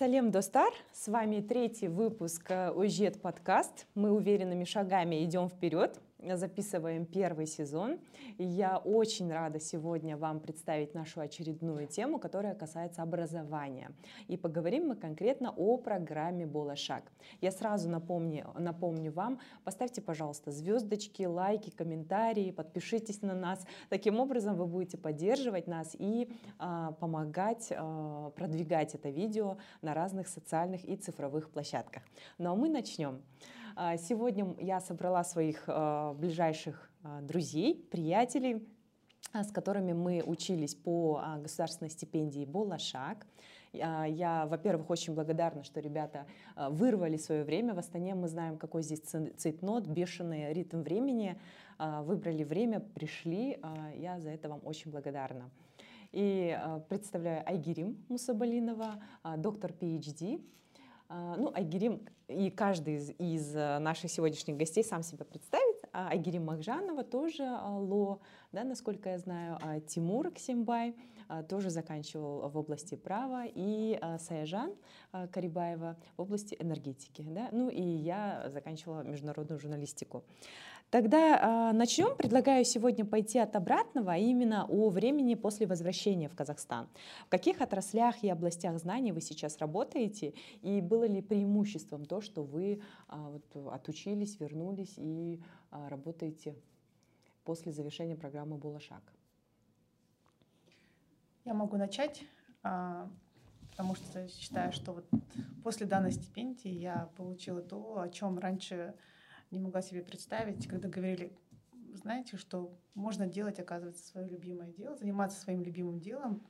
Салем Достар, с вами третий выпуск ОЖЕТ подкаст. Мы уверенными шагами идем вперед записываем первый сезон. И я очень рада сегодня вам представить нашу очередную тему, которая касается образования. И поговорим мы конкретно о программе «Болошаг». Я сразу напомню, напомню вам, поставьте, пожалуйста, звездочки, лайки, комментарии, подпишитесь на нас. Таким образом вы будете поддерживать нас и а, помогать а, продвигать это видео на разных социальных и цифровых площадках. Ну а мы начнем. Сегодня я собрала своих а, ближайших а, друзей, приятелей, с которыми мы учились по государственной стипендии «Болашак». Я, во-первых, очень благодарна, что ребята вырвали свое время. В Астане мы знаем, какой здесь цейтнот, бешеный ритм времени. Выбрали время, пришли. Я за это вам очень благодарна. И представляю Айгерим Мусабалинова, доктор PhD, а, ну, Айгерим и каждый из, из э, наших сегодняшних гостей сам себя представит. А Айгерим Махжанова тоже а, ЛО, да, насколько я знаю, Тимур Ксимбай тоже заканчивал в области права, и Саяжан Карибаева в области энергетики. Да? Ну и я заканчивала международную журналистику. Тогда э, начнем. Предлагаю сегодня пойти от обратного, а именно о времени после возвращения в Казахстан. В каких отраслях и областях знаний вы сейчас работаете? И было ли преимуществом то, что вы э, вот, отучились, вернулись и э, работаете после завершения программы «Булашак»? Я могу начать, потому что считаю, что вот после данной стипендии я получила то, о чем раньше не могла себе представить, когда говорили, знаете, что можно делать, оказывается, свое любимое дело, заниматься своим любимым делом,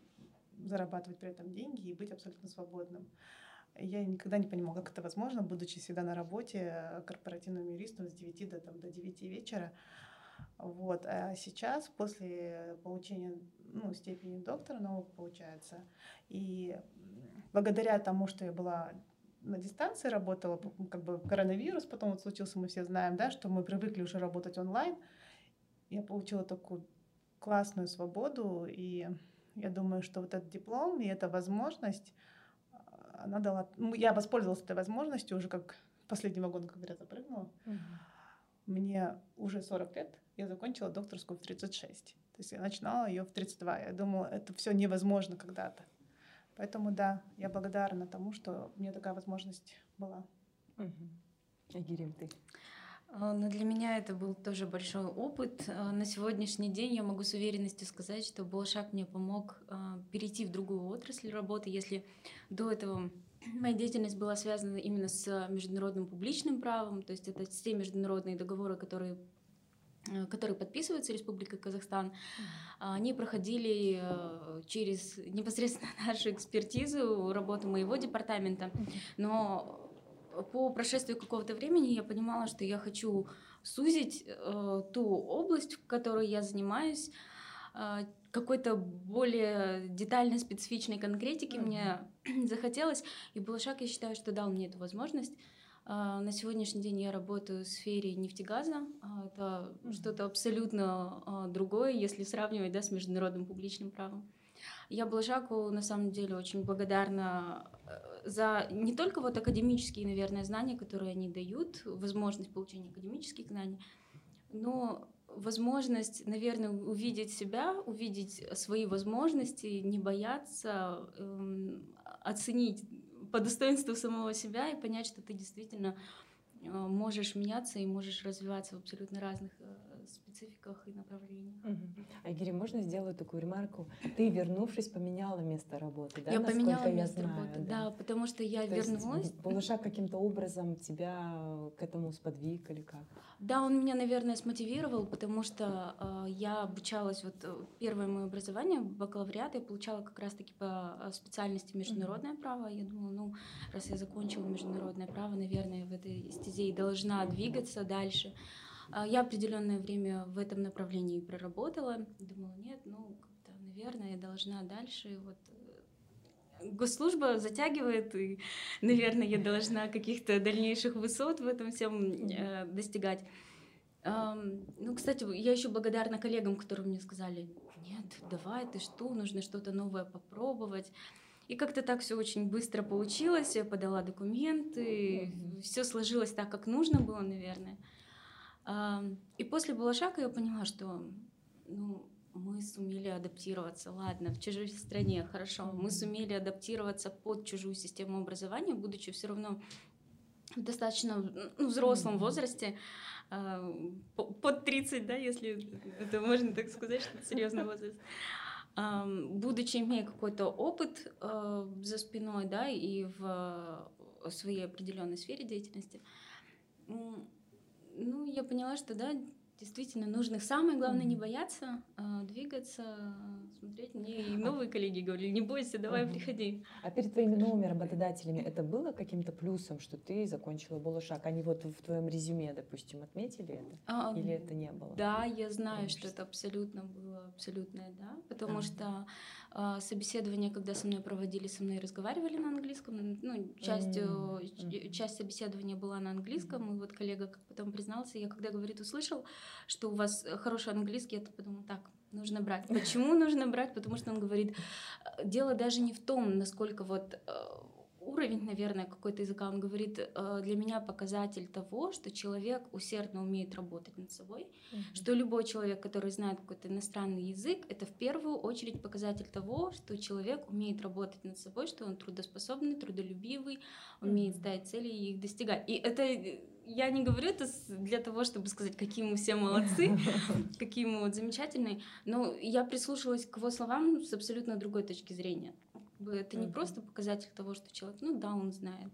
зарабатывать при этом деньги и быть абсолютно свободным. Я никогда не понимала, как это возможно, будучи всегда на работе корпоративным юристом с 9 до, там, до 9 вечера. Вот. А сейчас, после получения ну, степени доктора наук, получается, и благодаря тому, что я была на дистанции работала, как бы коронавирус потом вот случился, мы все знаем, да, что мы привыкли уже работать онлайн. Я получила такую классную свободу, и я думаю, что вот этот диплом и эта возможность, а, она дала... Ну, я воспользовалась этой возможностью уже как последний вагон, как говорят, запрыгнула. Угу. Мне уже 40 лет, я закончила докторскую в 36. То есть я начинала ее в 32. Я думала, это все невозможно когда-то. Поэтому да, я благодарна тому, что мне такая возможность была. Угу. Агирим, ты? А, но для меня это был тоже большой опыт. А, на сегодняшний день я могу с уверенностью сказать, что Болшак мне помог а, перейти в другую отрасль работы. Если до этого моя деятельность была связана именно с международным публичным правом, то есть это все международные договоры, которые которые подписываются Республикой Казахстан, они проходили э, через непосредственно нашу экспертизу, работу моего департамента. Но по прошествии какого-то времени я понимала, что я хочу сузить э, ту область, в которой я занимаюсь, э, какой-то более детальной, специфичной конкретики mm-hmm. мне захотелось. И Балашак, я считаю, что дал мне эту возможность. А, на сегодняшний день я работаю в сфере нефтегаза. А, это что-то абсолютно а, другое, если сравнивать да, с международным публичным правом. Я Блажаку на самом деле очень благодарна э, за не только вот академические, наверное, знания, которые они дают, возможность получения академических знаний, но возможность, наверное, увидеть себя, увидеть свои возможности, не бояться, эм, оценить по достоинству самого себя и понять, что ты действительно э, можешь меняться и можешь развиваться в абсолютно разных э, спецификах и направлениях. Угу. Айгири, можно сделать такую ремарку? Ты, вернувшись, поменяла место работы, да? Я поменяла я место знаю, работы, да. да, потому что я То вернулась. Есть, Балашак каким-то образом тебя к этому сподвиг или как? Да, он меня, наверное, смотивировал, потому что э, я обучалась, вот э, первое мое образование, бакалавриат, я получала как раз-таки по э, специальности международное mm-hmm. право. Я думала, ну, раз я закончила международное право, наверное, в этой стезе и должна двигаться дальше. А, я определенное время в этом направлении проработала. Думала, нет, ну, наверное, я должна дальше. Вот э, госслужба затягивает, и, наверное, я должна каких-то дальнейших высот в этом всем э, достигать. Ну, кстати, я еще благодарна коллегам, которые мне сказали, нет, давай, ты что, нужно что-то новое попробовать. И как-то так все очень быстро получилось. Я подала документы, mm-hmm. все сложилось так, как нужно было, наверное. И после Балашака я поняла, что ну, мы сумели адаптироваться. Ладно, в чужой стране, хорошо. Мы сумели адаптироваться под чужую систему образования, будучи все равно в достаточно ну, взрослом возрасте, под 30, да, если это можно так сказать, что это серьезный возраст будучи имея какой-то опыт э, за спиной, да, и в своей определенной сфере деятельности, ну, я поняла, что, да, действительно нужно. Самое главное не бояться, а двигаться, смотреть. Мне и новые коллеги говорили, не бойся, давай приходи. А перед твоими новыми работодателями это было каким-то плюсом, что ты закончила Болошак? Они вот в твоем резюме, допустим, отметили это? А, Или это не было? Да, я знаю, что это абсолютно было абсолютное, да, потому а. что а, собеседование, когда со мной проводили, со мной разговаривали на английском. Ну, часть, mm-hmm. часть собеседования была на английском, mm-hmm. и вот коллега как потом признался, я когда, говорит, услышал, что у вас хороший английский, я подумала, так, нужно брать. Почему нужно брать? Потому что он говорит, дело даже не в том, насколько вот э, уровень, наверное, какой-то языка, он говорит, э, для меня показатель того, что человек усердно умеет работать над собой, mm-hmm. что любой человек, который знает какой-то иностранный язык, это в первую очередь показатель того, что человек умеет работать над собой, что он трудоспособный, трудолюбивый, умеет ставить цели и их достигать. И это я не говорю это для того, чтобы сказать, какие мы все молодцы, какие мы вот замечательные, но я прислушалась к его словам с абсолютно другой точки зрения бы это не просто показатель того, что человек, ну да, он знает,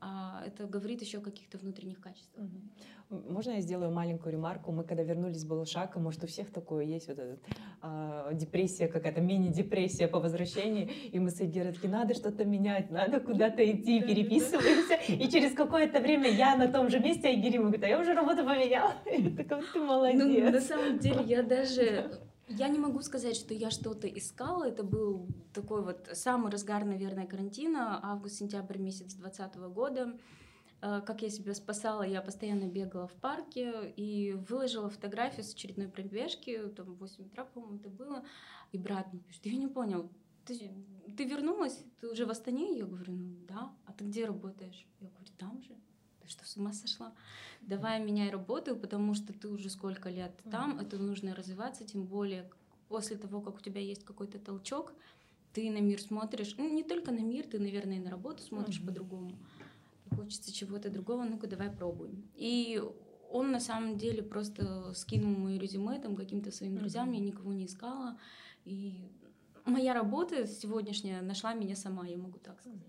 а это говорит еще о каких-то внутренних качествах. Можно я сделаю маленькую ремарку? Мы когда вернулись с Балашака, может, у всех такое есть вот эта а, депрессия, какая-то мини-депрессия по возвращении, и мы с Эйгерой такие, надо что-то менять, надо куда-то идти, переписываемся, и через какое-то время я на том же месте, а Айгири говорит, а я уже работу поменяла. Я такая, ты молодец. Ну, на самом деле, я даже я не могу сказать, что я что-то искала. Это был такой вот самый разгар, наверное, карантина, август-сентябрь месяц 2020 года. Э, как я себя спасала, я постоянно бегала в парке и выложила фотографию с очередной пробежки, там в 8 утра, по-моему, это было, и брат мне пишет, я не понял, ты, ты вернулась, ты уже в Астане? Я говорю, ну да, а ты где работаешь? Я говорю, там же. Ты что, с ума сошла? давай меняй работу, потому что ты уже сколько лет там, это нужно развиваться, тем более после того, как у тебя есть какой-то толчок, ты на мир смотришь, ну не только на мир, ты, наверное, и на работу смотришь mm-hmm. по-другому. Хочется чего-то другого, ну-ка давай пробуем. И он на самом деле просто скинул мое резюме там каким-то своим друзьям, mm-hmm. я никого не искала. И моя работа сегодняшняя нашла меня сама, я могу так сказать.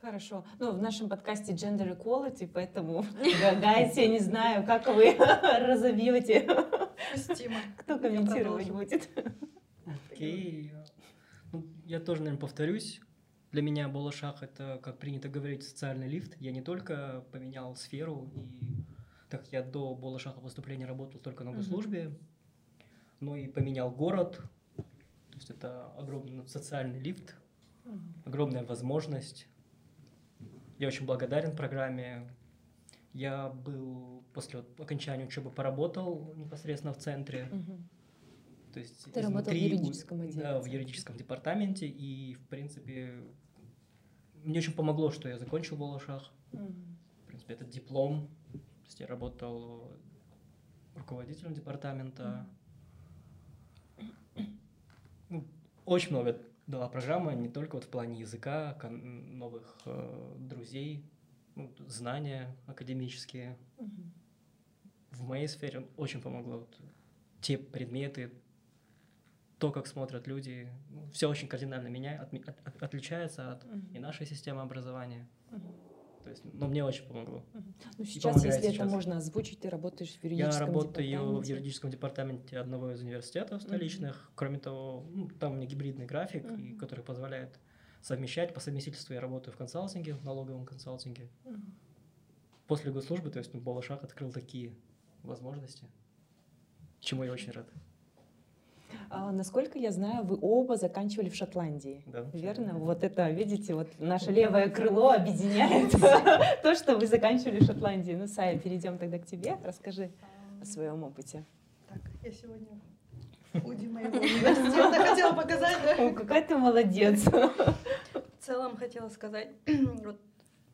Хорошо. Ну, в нашем подкасте Gender Equality, поэтому, я не знаю, как вы разовьете. Кто комментировать будет? Окей. Ну, я тоже, наверное, повторюсь. Для меня Болошах — это, как принято говорить, социальный лифт. Я не только поменял сферу, и так я до Болошаха поступления работал только на госслужбе, но и поменял город. То есть это огромный социальный лифт, огромная возможность я очень благодарен программе. Я был после вот окончания учебы поработал непосредственно в центре. Угу. То есть Ты работал в юридическом отделе? Да, в юридическом департаменте. И, в принципе, мне очень помогло, что я закончил Балашах. Угу. В принципе, этот диплом. То есть я работал руководителем департамента. Угу. очень много дала программа не только вот в плане языка, новых э, друзей, ну, знания академические. Угу. В моей сфере очень помогло. Вот, те предметы, то, как смотрят люди, ну, все очень кардинально меняет, от, от, отличается от угу. и нашей системы образования. Угу. То есть, но мне очень помогло. Ну, сейчас, если сейчас. это можно озвучить, ты работаешь в юридическом Я работаю в юридическом департаменте одного из университетов столичных. Mm-hmm. Кроме того, ну, там у меня гибридный график, mm-hmm. который позволяет совмещать. По совместительству я работаю в консалтинге, в налоговом консалтинге. Mm-hmm. После госслужбы, то есть ну, Балашах открыл такие возможности, чему я очень рад. А, насколько я знаю, вы оба заканчивали в Шотландии. Да. Верно? Вот это, видите, вот наше левое крыло объединяет то, что вы заканчивали в Шотландии. Ну, Сая, перейдем тогда к тебе. Расскажи о своем опыте. Так, я сегодня Уди моего университета хотела показать, да? О, какая ты молодец. целом хотела сказать, вот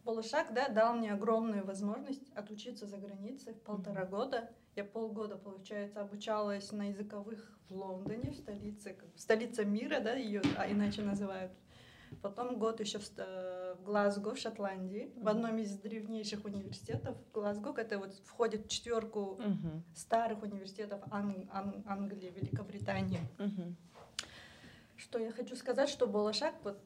Полушак, да, дал мне огромную возможность отучиться за границей в полтора года. Я полгода, получается, обучалась на языковых в Лондоне, в столице, как, столица мира, да, ее а иначе называют. Потом год еще в, в Глазго, в Шотландии, в одном из древнейших университетов. Глазго, это вот входит в четверку Мгм. старых университетов Ан- Ан- Англии, Великобритании. Мгм. Что я хочу сказать, что Болошак вот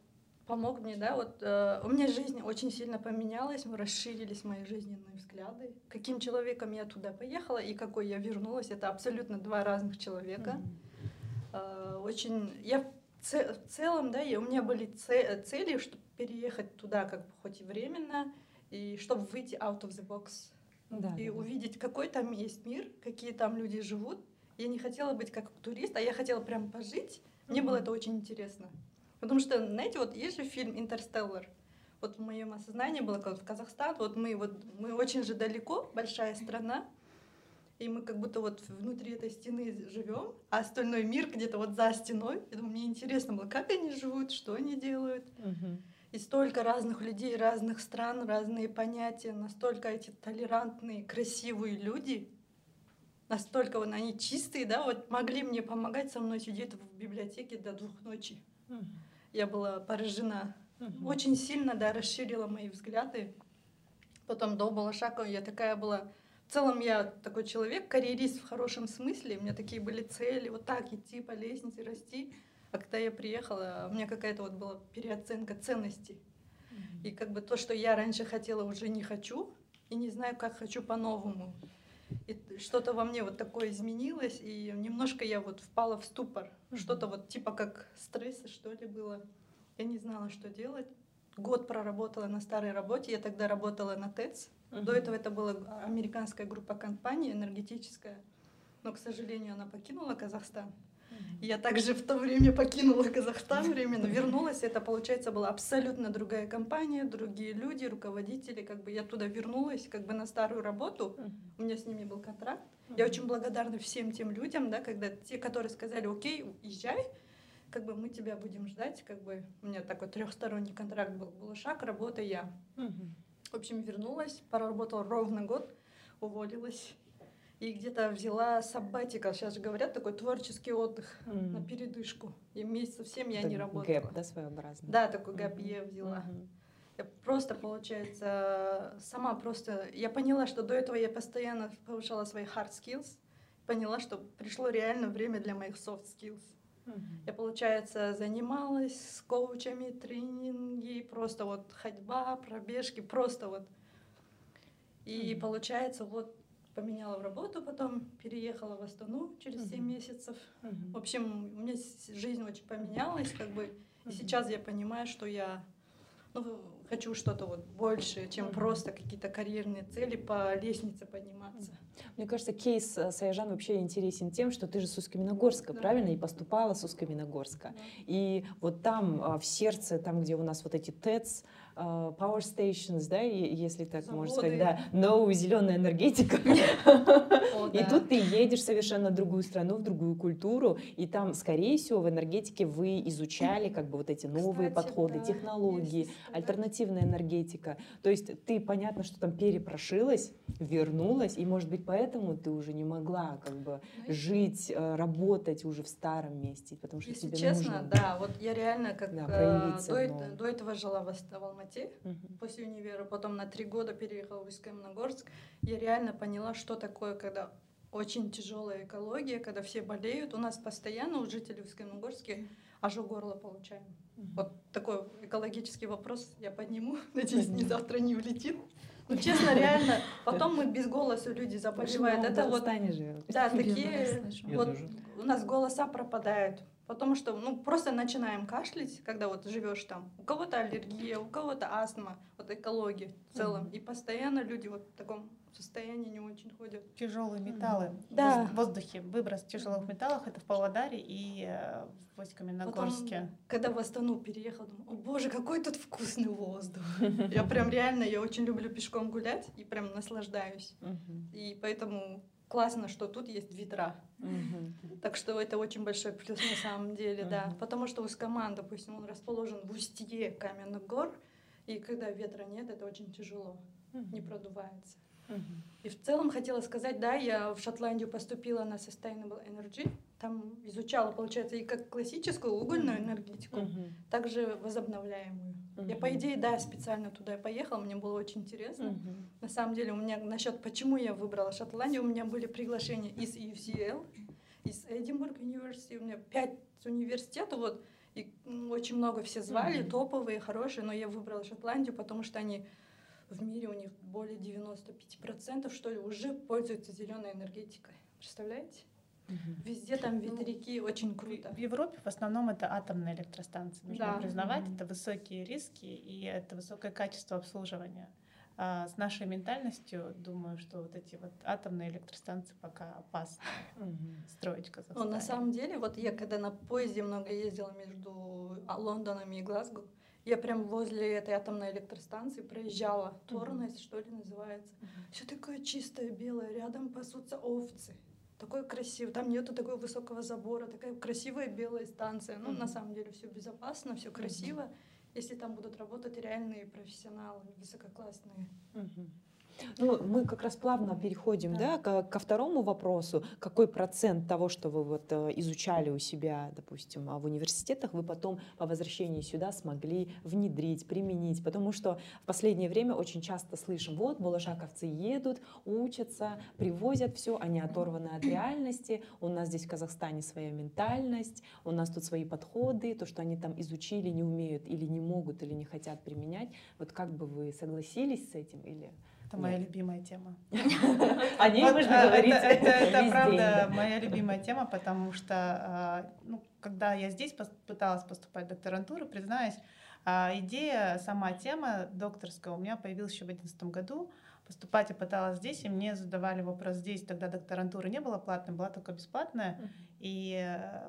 помог мне, да, вот э, у меня жизнь очень сильно поменялась, расширились мои жизненные взгляды. Каким человеком я туда поехала и какой я вернулась, это абсолютно два разных человека. Мгм. Э, очень, я в це- в целом, да, я, у меня были це- цели, чтобы переехать туда, как бы хоть и временно, и чтобы выйти out of the box Да, и да, увидеть, какой там есть мир, какие там люди живут. Я не хотела быть как турист, а я хотела прям пожить. Мне было это очень интересно. Потому что, знаете, вот есть же фильм «Интерстеллар». Вот в моем осознании было, как в Казахстан, вот мы, вот мы очень же далеко, большая страна, и мы как будто вот внутри этой стены живем, а остальной мир где-то вот за стеной. И думаю, мне интересно было, как они живут, что они делают. Мгм. И столько разных людей, разных стран, разные понятия, настолько эти толерантные, красивые люди, настолько вот они чистые, да, вот могли мне помогать со мной сидеть в библиотеке до двух ночи. Мгм. Я была поражена. Мгм. Очень сильно, да, расширила мои взгляды. Потом до Балашакова я такая была... В целом я такой человек, карьерист в хорошем смысле. У меня такие были цели, вот так идти по лестнице, расти. А когда я приехала, у меня какая-то вот была переоценка ценностей. И как бы то, что я раньше хотела, уже не хочу. И не знаю, как хочу по-новому. И что-то во мне вот такое изменилось, и немножко я вот впала в ступор. Что-то вот типа как стресса, что ли, было. Я не знала, что делать. Год проработала на старой работе. Я тогда работала на ТЭЦ. До Мгм. этого это была американская группа компаний, энергетическая. Но, к сожалению, она покинула Казахстан. Я также в то время покинула Казахстан временно, вернулась. Это, получается, была абсолютно другая компания, другие люди, руководители. Как бы я туда вернулась, как бы на старую работу. У меня с ними был контракт. Я очень благодарна всем тем людям, да, когда те, которые сказали, окей, езжай, как бы мы тебя будем ждать, как бы у меня такой трехсторонний контракт был, был шаг, работа я. В общем, вернулась, проработала ровно год, уволилась. И где-то взяла саббатика, сейчас же говорят, такой творческий отдых Мгм. на передышку. И месяцев семь я Это не работала. Гэп, да, своеобразный? Да, такой гэп Мгм. я взяла. Мгм. Я просто, получается, сама просто... Я поняла, что до этого я постоянно повышала свои hard skills. Поняла, что пришло реально время для моих soft skills. Мгм. Я, получается, занималась с коучами, тренинги, просто вот ходьба, пробежки, просто вот. И, Мгм. получается, вот поменяла работу, потом переехала в Астану через 7 Мгм. месяцев. Мгм. В общем, у меня жизнь очень поменялась, как бы. И сейчас я понимаю, что я ну, хочу что-то вот большее, чем просто какие-то карьерные цели по лестнице подниматься. Мне кажется, кейс э, Саяжан вообще интересен тем, что ты же с Усть-Каменогорска, Да. правильно? И поступала с Усть-Каменогорска. И вот там, а, в сердце, там, где у нас вот эти ТЭЦ, power stations, да, если так можно сказать, да, новая зеленая энергетика. И тут ты едешь совершенно в другую страну, в другую культуру, и там, скорее всего, в энергетике вы изучали как бы вот эти новые подходы, технологии, альтернативная энергетика. То есть ты, понятно, что там перепрошилась, вернулась, и, может быть, поэтому ты уже не могла как бы Знаете, жить, э, работать уже в старом месте, потому что тебе честно, нужно... да, вот я реально как э, до, этого жила в, в Алмате Мгм. после универа, потом на три года переехала в Усть-Каменогорск. Я реально поняла, что такое, когда очень тяжелая экология, когда все болеют. У нас постоянно у жителей Усть-Каменогорска ожог горла получаем. Мгм. Вот такой экологический вопрос я подниму. Надеюсь, не завтра не улетит. Ну, честно, реально. Потом мы без голоса люди заболевают. Это вот, да, такие... Вот у нас голоса пропадают. Потому что, ну, просто начинаем кашлять, когда вот живешь там. У кого-то аллергия, у кого-то астма, вот экология в целом. Мгм. И постоянно люди вот в таком состоянии не очень ходят. Тяжелые металлы Да. в воздухе. Выброс тяжелых металлов это в Павлодаре и э, в Усть-Каменогорске. Когда в Астану переехала, думаю, о боже, какой тут вкусный воздух. Я прям реально, я очень люблю пешком гулять и прям наслаждаюсь. И поэтому классно, что тут есть ветра. Так что это очень большой плюс на самом деле, да. Потому что Ускаман, допустим, он расположен в устье каменных гор, и когда ветра нет, это очень тяжело, не продувается. И в целом хотела сказать, да, я в Шотландию поступила на Sustainable Energy, там изучала, получается, и как классическую угольную энергетику, также возобновляемую. Я, по идее, да, специально туда поехала, мне было очень интересно. Мгм. На самом деле у меня насчет, почему я выбрала Шотландию, у меня были приглашения из UCL, из Эдинбург университета, у меня пять университетов, вот, и м, очень много все звали, Мгм. топовые, хорошие, но я выбрала Шотландию, потому что они в мире у них более 95% что ли уже пользуются зеленой энергетикой. Представляете? Мгм. Везде там Ну, ветряки, очень В- круто. В Европе в основном это атомные электростанции. Нужно Да. признавать, Мгм. это высокие риски и это высокое качество обслуживания. А с нашей ментальностью, думаю, что вот эти вот атомные электростанции пока опасно Мгм. строить в Но Казахстане. на самом деле, вот я когда на поезде много ездила между а, Лондоном и Глазго, я прям возле этой атомной электростанции проезжала. Торнес, что ли, называется. Все такое чистое, белое, рядом пасутся овцы. Такой красивый, там нету такого высокого забора, такая красивая белая станция. Ну, на Мгм. самом деле, все безопасно, все красиво. Если там будут работать реальные профессионалы, высококлассные. Мгм. Ну, мы как раз плавно переходим да. Да. ко, ко второму вопросу. Какой процент того, что вы вот э, изучали у себя, допустим, а, в университетах, вы потом по возвращении сюда смогли внедрить, применить? Потому что в последнее время очень часто слышим, вот, булашаковцы едут, учатся, привозят все, они оторваны от реальности, у нас здесь в Казахстане своя ментальность, у нас тут свои подходы, то, что они там изучили, не умеют или не могут, или не хотят применять. Вот как бы вы согласились с этим или... Это моя Нет. любимая тема. О ней Вот, можно а, говорить Это, это- это весь правда моя любимая тема, потому что, а, ну, когда я здесь пыталась поступать в докторантуру, признаюсь, а, идея, сама тема докторская у меня появилась еще в 2011 году. Поступать я пыталась здесь, и мне задавали вопрос здесь. Тогда докторантура не была платной, была только бесплатная. И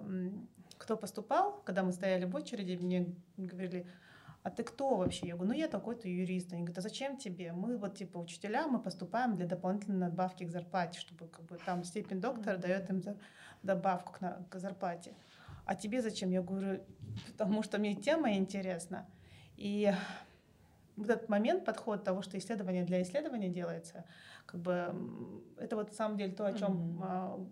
м, кто поступал, когда мы стояли в очереди, мне говорили, а ты кто вообще? Я говорю, ну я такой-то юрист. Они говорят, а зачем тебе? Мы вот типа учителя, мы поступаем для дополнительной надбавки к зарплате, чтобы как бы там степень доктора дает им добавку к, на- к зарплате. А тебе зачем? Я говорю, потому что мне тема интересна. И вот этот момент, подход того, что исследование для исследования делается, как бы это вот на самом деле то, о чем Мгм.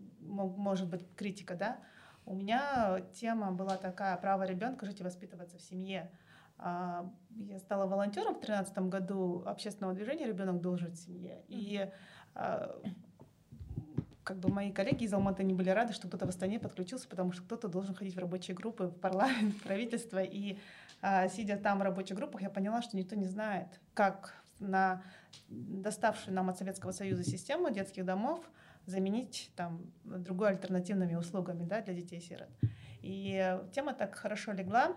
может быть критика, да. У меня тема была такая: право ребенка жить и воспитываться в семье. А, Я стала волонтером в 2013 году общественного движения «Ребенок должен семье». И а, как бы мои коллеги из Алматы не были рады, что кто-то в Астане подключился, потому что кто-то должен ходить в рабочие группы, в парламент, в правительство. И а, сидя там в рабочих группах, я поняла, что никто не знает, как на доставшую нам от Советского Союза систему детских домов заменить там другой альтернативными услугами да, для детей-сирот. И тема так хорошо легла.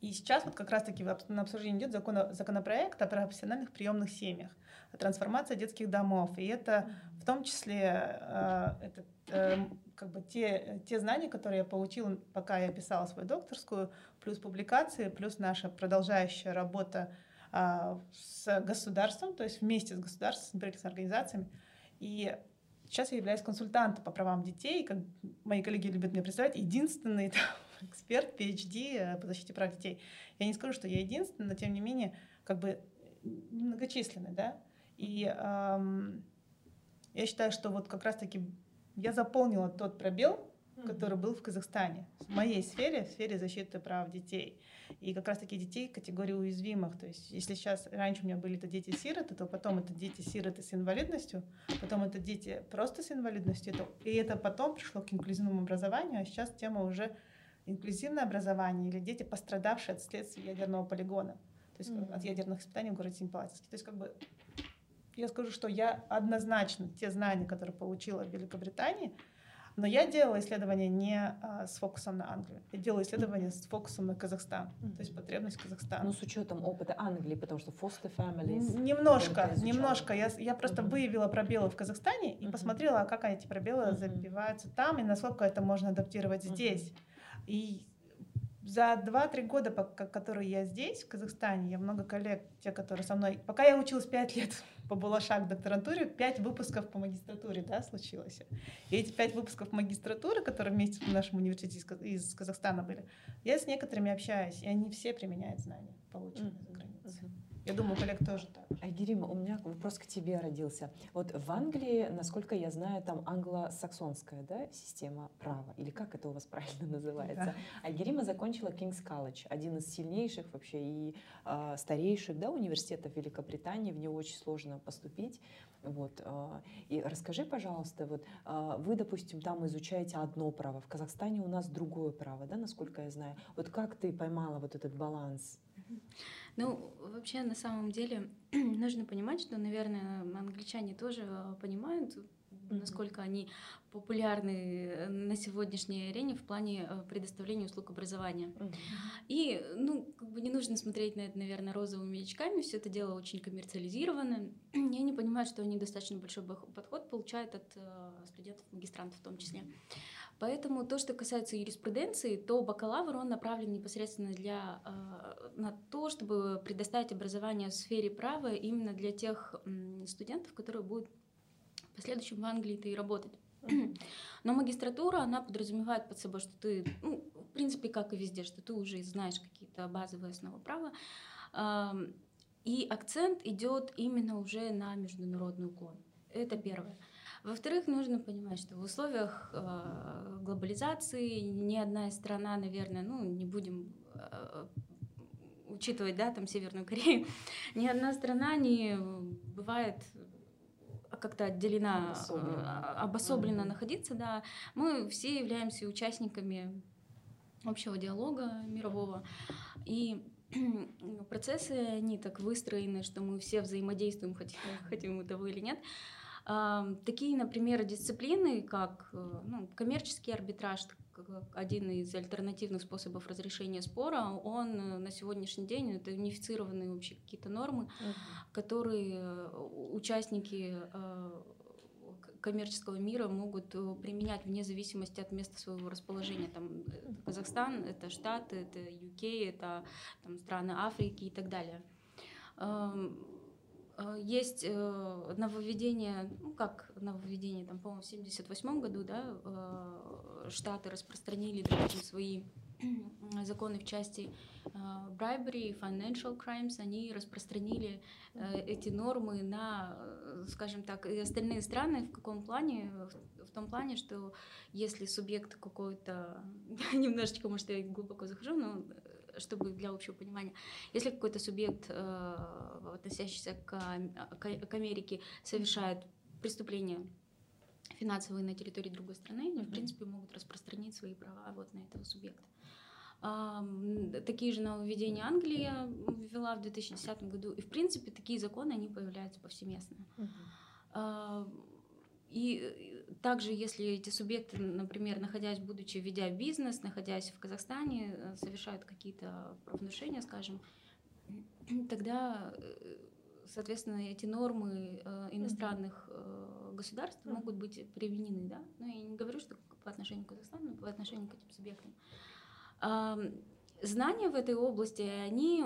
И сейчас вот как раз-таки на обсуждении идет закон, законопроект о профессиональных приемных семьях, о трансформации детских домов. И это в том числе э, это, э, как бы те, те знания, которые я получила, пока я писала свою докторскую, плюс публикации, плюс наша продолжающая работа а, с государством, то есть вместе с государством, с неправительственными организациями. И сейчас я являюсь консультантом по правам детей, как мои коллеги любят меня представлять, единственный эксперт, PhD э, по защите прав детей. Я не скажу, что я единственный, но тем не менее, как бы многочисленный, да. И ам, я считаю, что вот как раз-таки я заполнила тот пробел, который был в Казахстане, в моей сфере, в сфере защиты прав детей. И как раз-таки детей категории уязвимых. То есть если сейчас, раньше у меня были это дети-сироты, то потом это дети-сироты с инвалидностью, потом это дети просто с инвалидностью. И это потом пришло к инклюзивному образованию, а сейчас тема уже инклюзивное образование или дети, пострадавшие от следствий ядерного полигона, то есть Мгм. от ядерных испытаний в городе Семипалатинске. То есть как бы я скажу, что я однозначно те знания, которые получила в Великобритании, но я делала исследования не а, с фокусом на Англию. Я делала исследования с фокусом на Казахстан, то есть потребность Казахстана. Ну, с учетом опыта Англии, потому что foster families. Немножко, немножко. Я, я просто Мгм. выявила пробелы в Казахстане и Мгм. посмотрела, а как эти пробелы Мгм. забиваются там и насколько это можно адаптировать Мгм. здесь. И за 2-3 года, пока, которые я здесь, в Казахстане, я много коллег, те, которые со мной... Пока я училась 5 лет по Булашак в докторантуре, 5 выпусков по магистратуре, да, случилось. И эти 5 выпусков магистратуры, которые вместе в нашем университете из Казахстана были, я с некоторыми общаюсь, и они все применяют знания, полученные mm-hmm. за границей. Я думаю, коллег тоже так. Айгерим, у меня вопрос к тебе родился. Вот в Англии, насколько я знаю, там англосаксонская да, система права, или как это у вас правильно называется? Да. Айгерима закончила Кингс Колледж, один из сильнейших вообще и э, старейших да, университетов Великобритании, в него очень сложно поступить. Вот. Э, и расскажи, пожалуйста, вот э, вы, допустим, там изучаете одно право, в Казахстане у нас другое право, да, насколько я знаю. Вот как ты поймала вот этот баланс? Ну, вообще, на самом деле, нужно понимать, что, наверное, англичане тоже э, понимают, насколько они популярны э, на сегодняшней арене в плане э, предоставления услуг образования. И, ну, как бы не нужно смотреть на это, наверное, розовыми очками, все это дело очень коммерциализировано. Я не понимаю, что они достаточно большой подход получают от студентов-магистрантов в том числе. Поэтому то, что касается юриспруденции, то бакалавр, он направлен непосредственно для, э, на то, чтобы предоставить образование в сфере права именно для тех студентов, которые будут последующем в Англии-то и работать. Но магистратура, она подразумевает под собой, что ты, ну, в принципе, как и везде, что ты уже знаешь какие-то базовые основы права. И акцент идет именно уже на международный уклон. Это первое. Во-вторых, нужно понимать, что в условиях э, глобализации ни одна страна, наверное, ну, не будем э, учитывать, да, там Северную Корею, ни одна страна не бывает как-то отделена, обособленно, обособленно mm-hmm. находиться, да. Мы все являемся участниками общего диалога мирового. И процессы, они так выстроены, что мы все взаимодействуем, хотим, хотим мы того или нет. Такие, например, дисциплины, как э, ну, коммерческий арбитраж, один из альтернативных способов разрешения спора, он э, на сегодняшний день это унифицированные вообще какие-то нормы, uh-huh. которые э, участники коммерческого мира могут применять вне зависимости от места своего расположения. Там Казахстан, это Штаты, это UK, это там, страны Африки и так далее. Э, есть э, нововведение, ну как нововведение, там, по-моему, в 78 году, да, э, Штаты распространили, допустим, свои законы в части bribery, financial crimes, они распространили эти нормы на, скажем так, и остальные страны в каком плане? В том плане, что если субъект какой-то, немножечко, может, я глубоко захожу, но чтобы для общего понимания, если какой-то субъект, э, относящийся к, к Америке, совершает преступление финансовые на территории другой страны, они, в принципе, могут распространить свои права вот на этого субъекта. Такие же нововведения Англия ввела в 2010 году. И, в принципе, такие законы, они появляются повсеместно. Uh-huh. И также, если эти субъекты, например, находясь, будучи ведя бизнес, находясь в Казахстане, э, совершают какие-то правонарушения, скажем, тогда, э, соответственно, эти нормы э, иностранных государств могут быть применены, да. Но я не говорю, что по отношению к Казахстану, но по отношению к этим субъектам. Знания в этой области, они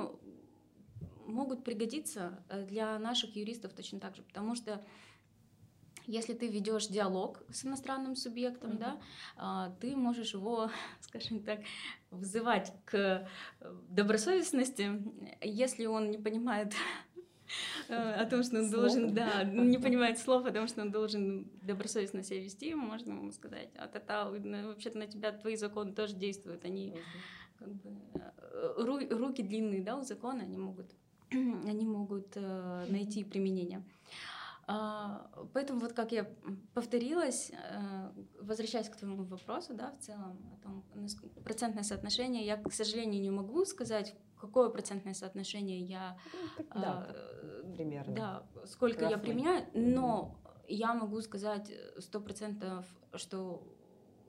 могут пригодиться для наших юристов точно так же, потому что если ты ведешь диалог с иностранным субъектом, mm-hmm. да, а, ты можешь его, скажем так, вызывать к э, добросовестности, если он не понимает э, о том, что он слов. должен, да, не понимает слов о том, что он должен добросовестно себя вести, можно ему сказать, а та вообще-то на тебя твои законы тоже действуют, они как бы э, руки длинные, да, у закона, они могут, они могут найти применение. А, поэтому вот как я повторилась, э, возвращаясь к твоему вопросу, да, в целом о том процентное соотношение, я, к сожалению, не могу сказать, какое процентное соотношение я, ну, да, а, примерно, да, сколько Рафный. я применяю, но mm-hmm. я могу сказать сто процентов, что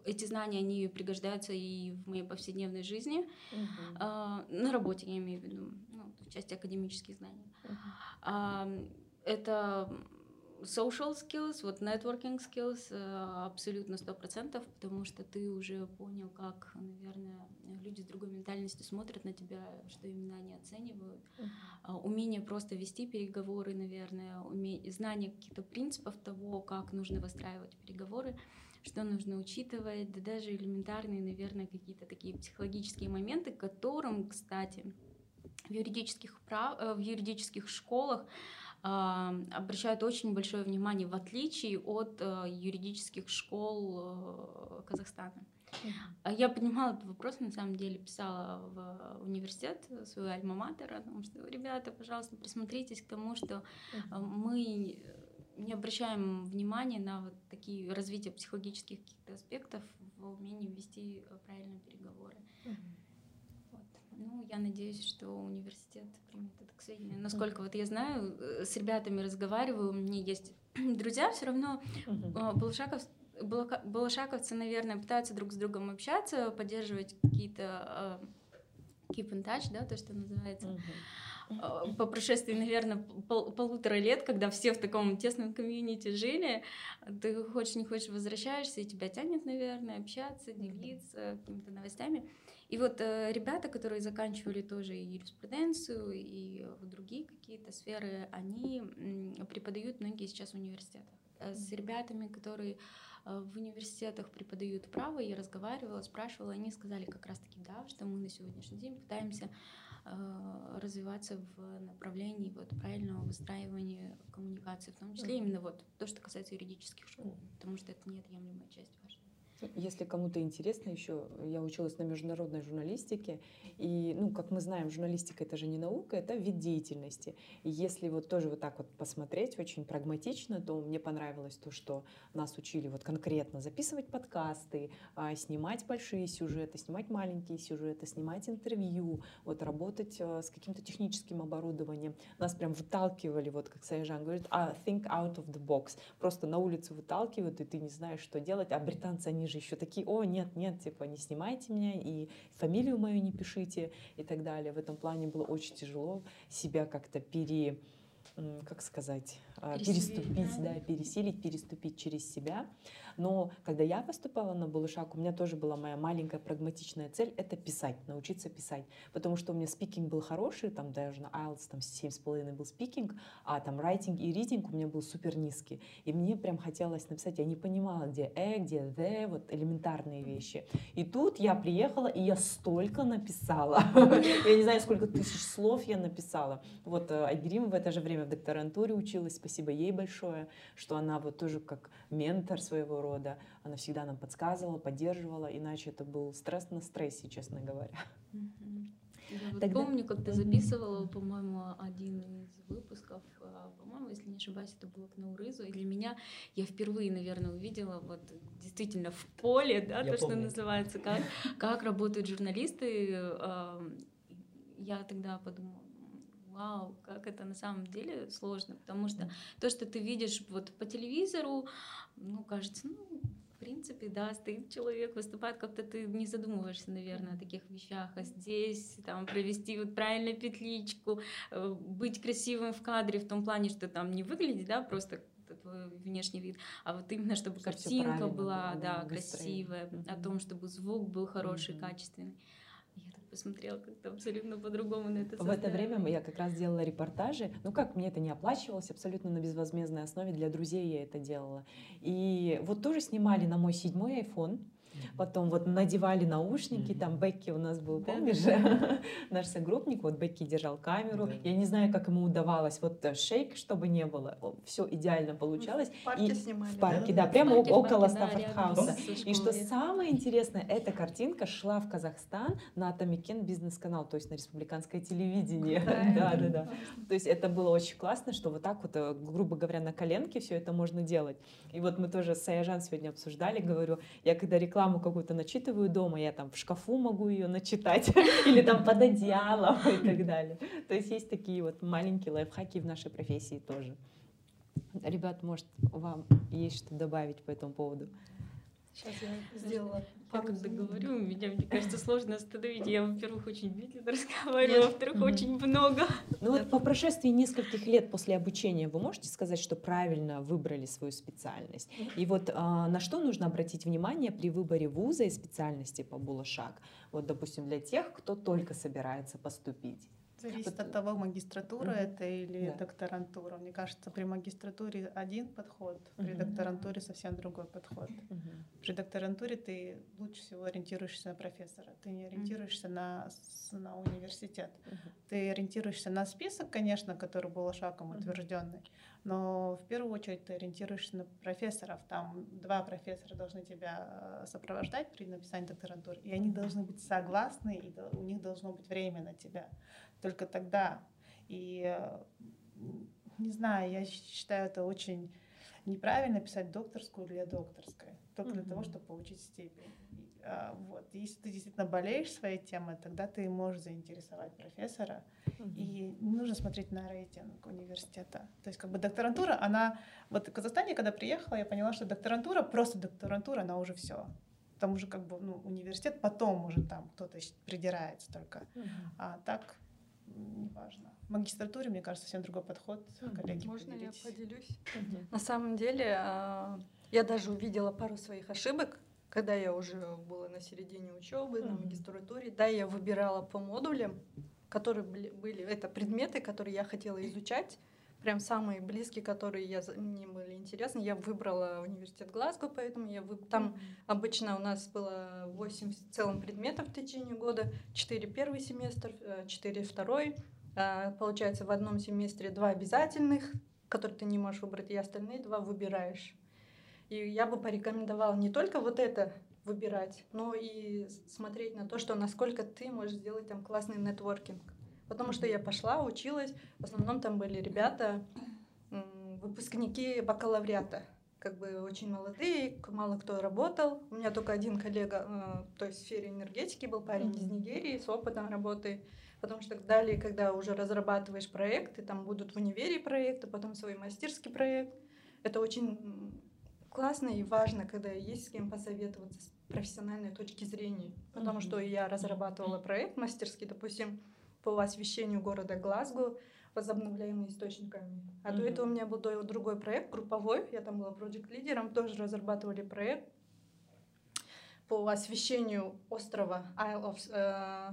эти знания они пригождаются и в моей повседневной жизни, mm-hmm. а, на работе я имею в виду, ну, в части академических знаний. Mm-hmm. А, это social skills, вот networking skills э, абсолютно сто процентов, потому что ты уже понял, как, наверное, люди с другой ментальностью смотрят на тебя, что именно они оценивают. Uh-huh. Умение просто вести переговоры, наверное, умение, знание каких-то принципов того, как нужно выстраивать переговоры, что нужно учитывать, да даже элементарные, наверное, какие-то такие психологические моменты, которым, кстати, в юридических, прав... Э, в юридических школах обращают очень большое внимание, в отличие от э, юридических школ э, Казахстана. Mm-hmm. Я поднимала этот вопрос, на самом деле, писала в университет свою альма-матер, о том, что, ребята, пожалуйста, присмотритесь к тому, что mm-hmm. мы не обращаем внимания на вот такие развитие психологических каких-то аспектов в умении вести правильные переговоры. Mm-hmm. Ну, я надеюсь, что университет примет это к сведению. Насколько вот я знаю, э, с ребятами разговариваю, у меня есть друзья, все равно uh Балашаков, балашаковцы, наверное, пытаются друг с другом общаться, поддерживать какие-то uh, keep in touch, да, то, что называется. Uh-huh. По прошествии, наверное, пол полутора лет, когда все в таком тесном комьюнити жили, ты хочешь не хочешь возвращаешься, и тебя тянет, наверное, общаться, делиться какими-то новостями. И вот э, ребята, которые заканчивали тоже и юриспруденцию, и в другие какие-то сферы, они преподают многие сейчас в университетах. Э, с ребятами, которые э, в университетах преподают право, я разговаривала, спрашивала, они сказали как раз-таки да, что мы на сегодняшний день пытаемся э, развиваться в направлении вот правильного выстраивания коммуникации, в том числе именно вот то, что касается юридических школ, потому что это неотъемлемая часть вашей. Если кому-то интересно, еще я училась на международной журналистике, и, ну, как мы знаем, журналистика это же не наука, это вид деятельности. И если вот тоже вот так вот посмотреть очень прагматично, то мне понравилось то, что нас учили вот конкретно записывать подкасты, а, снимать большие сюжеты, снимать маленькие сюжеты, снимать интервью, вот работать а, с каким-то техническим оборудованием. Нас прям выталкивали, вот как Саяжан говорит, а think out of the box. Просто на улицу выталкивают, и ты не знаешь, что делать, а британцы, они же еще такие, о, нет, нет, типа, не снимайте меня, и фамилию мою не пишите, и так далее. В этом плане было очень тяжело себя как-то пере как сказать, а, переступить, да, пересилить, переступить через себя. Но когда я поступала на Булышак, у меня тоже была моя маленькая прагматичная цель — это писать, научиться писать. Потому что у меня спикинг был хороший, там даже на IELTS там 7,5 был спикинг, а там writing и reading у меня был супер низкий. И мне прям хотелось написать, я не понимала, где э, где the, вот элементарные вещи. И тут я приехала, и я столько написала. Я не знаю, сколько тысяч слов я написала. Вот э, Айгерим в это же время в докторантуре училась, спасибо ей большое, что она вот тоже как ментор своего рода. Она всегда нам подсказывала, поддерживала, иначе это был стресс на стрессе, честно говоря. Я вот Тогда... помню, как ты записывала, по-моему, один из выпусков, а, по-моему, если не ошибаюсь, это было к Наурызу, и для меня я впервые, наверное, увидела вот действительно в поле, да, я то, помню. что называется, как, как работают журналисты. Я тогда подумала, вау, как это на самом деле сложно, потому что то, что ты видишь вот по телевизору, ну, кажется, ну, в принципе, да, стоит человек, выступает, как-то ты не задумываешься, наверное, о таких вещах, а здесь там провести вот правильно петличку, э, быть красивым в кадре в том плане, что там не выглядит, да, просто твой внешний вид, а вот именно чтобы что картинка была, да, красивая, mm-hmm. о том, чтобы звук был хороший, mm-hmm. качественный посмотрела как-то абсолютно по-другому на это. В это время я как раз делала репортажи. Ну как, мне это не оплачивалось, абсолютно на безвозмездной основе. Для друзей я это делала. И вот тоже снимали на мой седьмой iPhone Потом вот надевали наушники, там Бекки у нас был, помнишь, наш согруппник, вот Бекки держал камеру. Я не знаю, как ему удавалось вот э, шейк, чтобы не было. Все идеально получалось. В парке и снимали. В парке, да, прямо около Стаффорд-хауса. И что самое интересное, эта картинка шла в Казахстан на Атамекен бизнес-канал, то есть на республиканское телевидение. Да, да, да. То есть это было очень классно, что вот так вот, э, грубо говоря, на коленке все это можно делать. И вот мы тоже с Саяжан сегодня обсуждали, говорю, я когда реклама рекламу какую-то начитываю дома, я там в шкафу могу ее начитать, или там под одеялом и так далее. То есть есть такие вот маленькие лайфхаки в нашей профессии тоже. Ребят, может, вам есть что добавить по этому поводу? Сейчас я сделала Я пару когда заметок. говорю, меня, мне кажется, сложно остановить. Я, во-первых, очень медленно разговариваю, во-вторых, Мгм. очень много. Ну вот по прошествии нескольких лет после обучения вы можете сказать, что правильно выбрали свою специальность? И вот а, на что нужно обратить внимание при выборе вуза и специальности по Булашак? Вот, допустим, для тех, кто только собирается поступить. Зависит от того, магистратура мгм. это или Да. докторантура. Мне кажется, при магистратуре один подход, при Мгм. докторантуре совсем другой подход. При докторантуре ты лучше всего ориентируешься на профессора, ты не ориентируешься на, с- на университет. Ты ориентируешься на список, конечно, который был шагом утвержденный, но в первую очередь ты ориентируешься на профессоров. Там два профессора должны тебя э, сопровождать при написании докторантуры, и они должны быть согласны, и у них должно быть время на тебя. Только тогда. И э, не знаю, я считаю это очень неправильно писать докторскую для докторской, только для того, чтобы получить степень. А, Вот. Если ты действительно болеешь своей темой, тогда ты можешь заинтересовать профессора. И не нужно смотреть на рейтинг университета. То есть как бы докторантура, она... Вот в Казахстане, когда приехала, я поняла, что докторантура, просто докторантура, она уже все. Там уже как бы ну, университет, потом уже там кто-то придирается только. А так неважно. В магистратуре, мне кажется, совсем другой подход. Мгм. Коллеги, Можно я поделитесь. поделюсь? Мгм. На самом деле, а, я даже увидела пару своих ошибок, когда я уже была на середине учебы, на магистратуре. Да, я выбирала по модулям, которые были- это предметы, которые я хотела изучать, прям самые близкие, которые я, мне были интересны. Я выбрала университет Глазго, поэтому я выб- там Обычно у нас было 8 в целом предметов в течение года, 4 первый семестр, 4 второй. А, Получается, в одном семестре два обязательных, которые ты не можешь выбрать, и остальные два выбираешь. И я бы порекомендовала не только вот это выбирать, но и смотреть на то, что насколько ты можешь сделать там классный нетворкинг. Потому что я пошла, училась, в основном там были ребята, выпускники бакалавриата как бы очень молодые, мало кто работал. У меня только один коллега, э, то есть в сфере энергетики был парень из Мгм. Нигерии с опытом работы. Потому что далее, когда уже разрабатываешь проекты, там будут в универе проекты, потом свой мастерский проект. Это очень классно и важно, когда есть с кем посоветоваться с профессиональной точки зрения. Потому Мгм. что я разрабатывала проект мастерский, допустим, по освещению города Глазго возобновляемыми источниками. А до Мгм. этого у меня был до- другой проект, групповой, я там была проект-лидером, тоже разрабатывали проект по освещению острова Isle of э,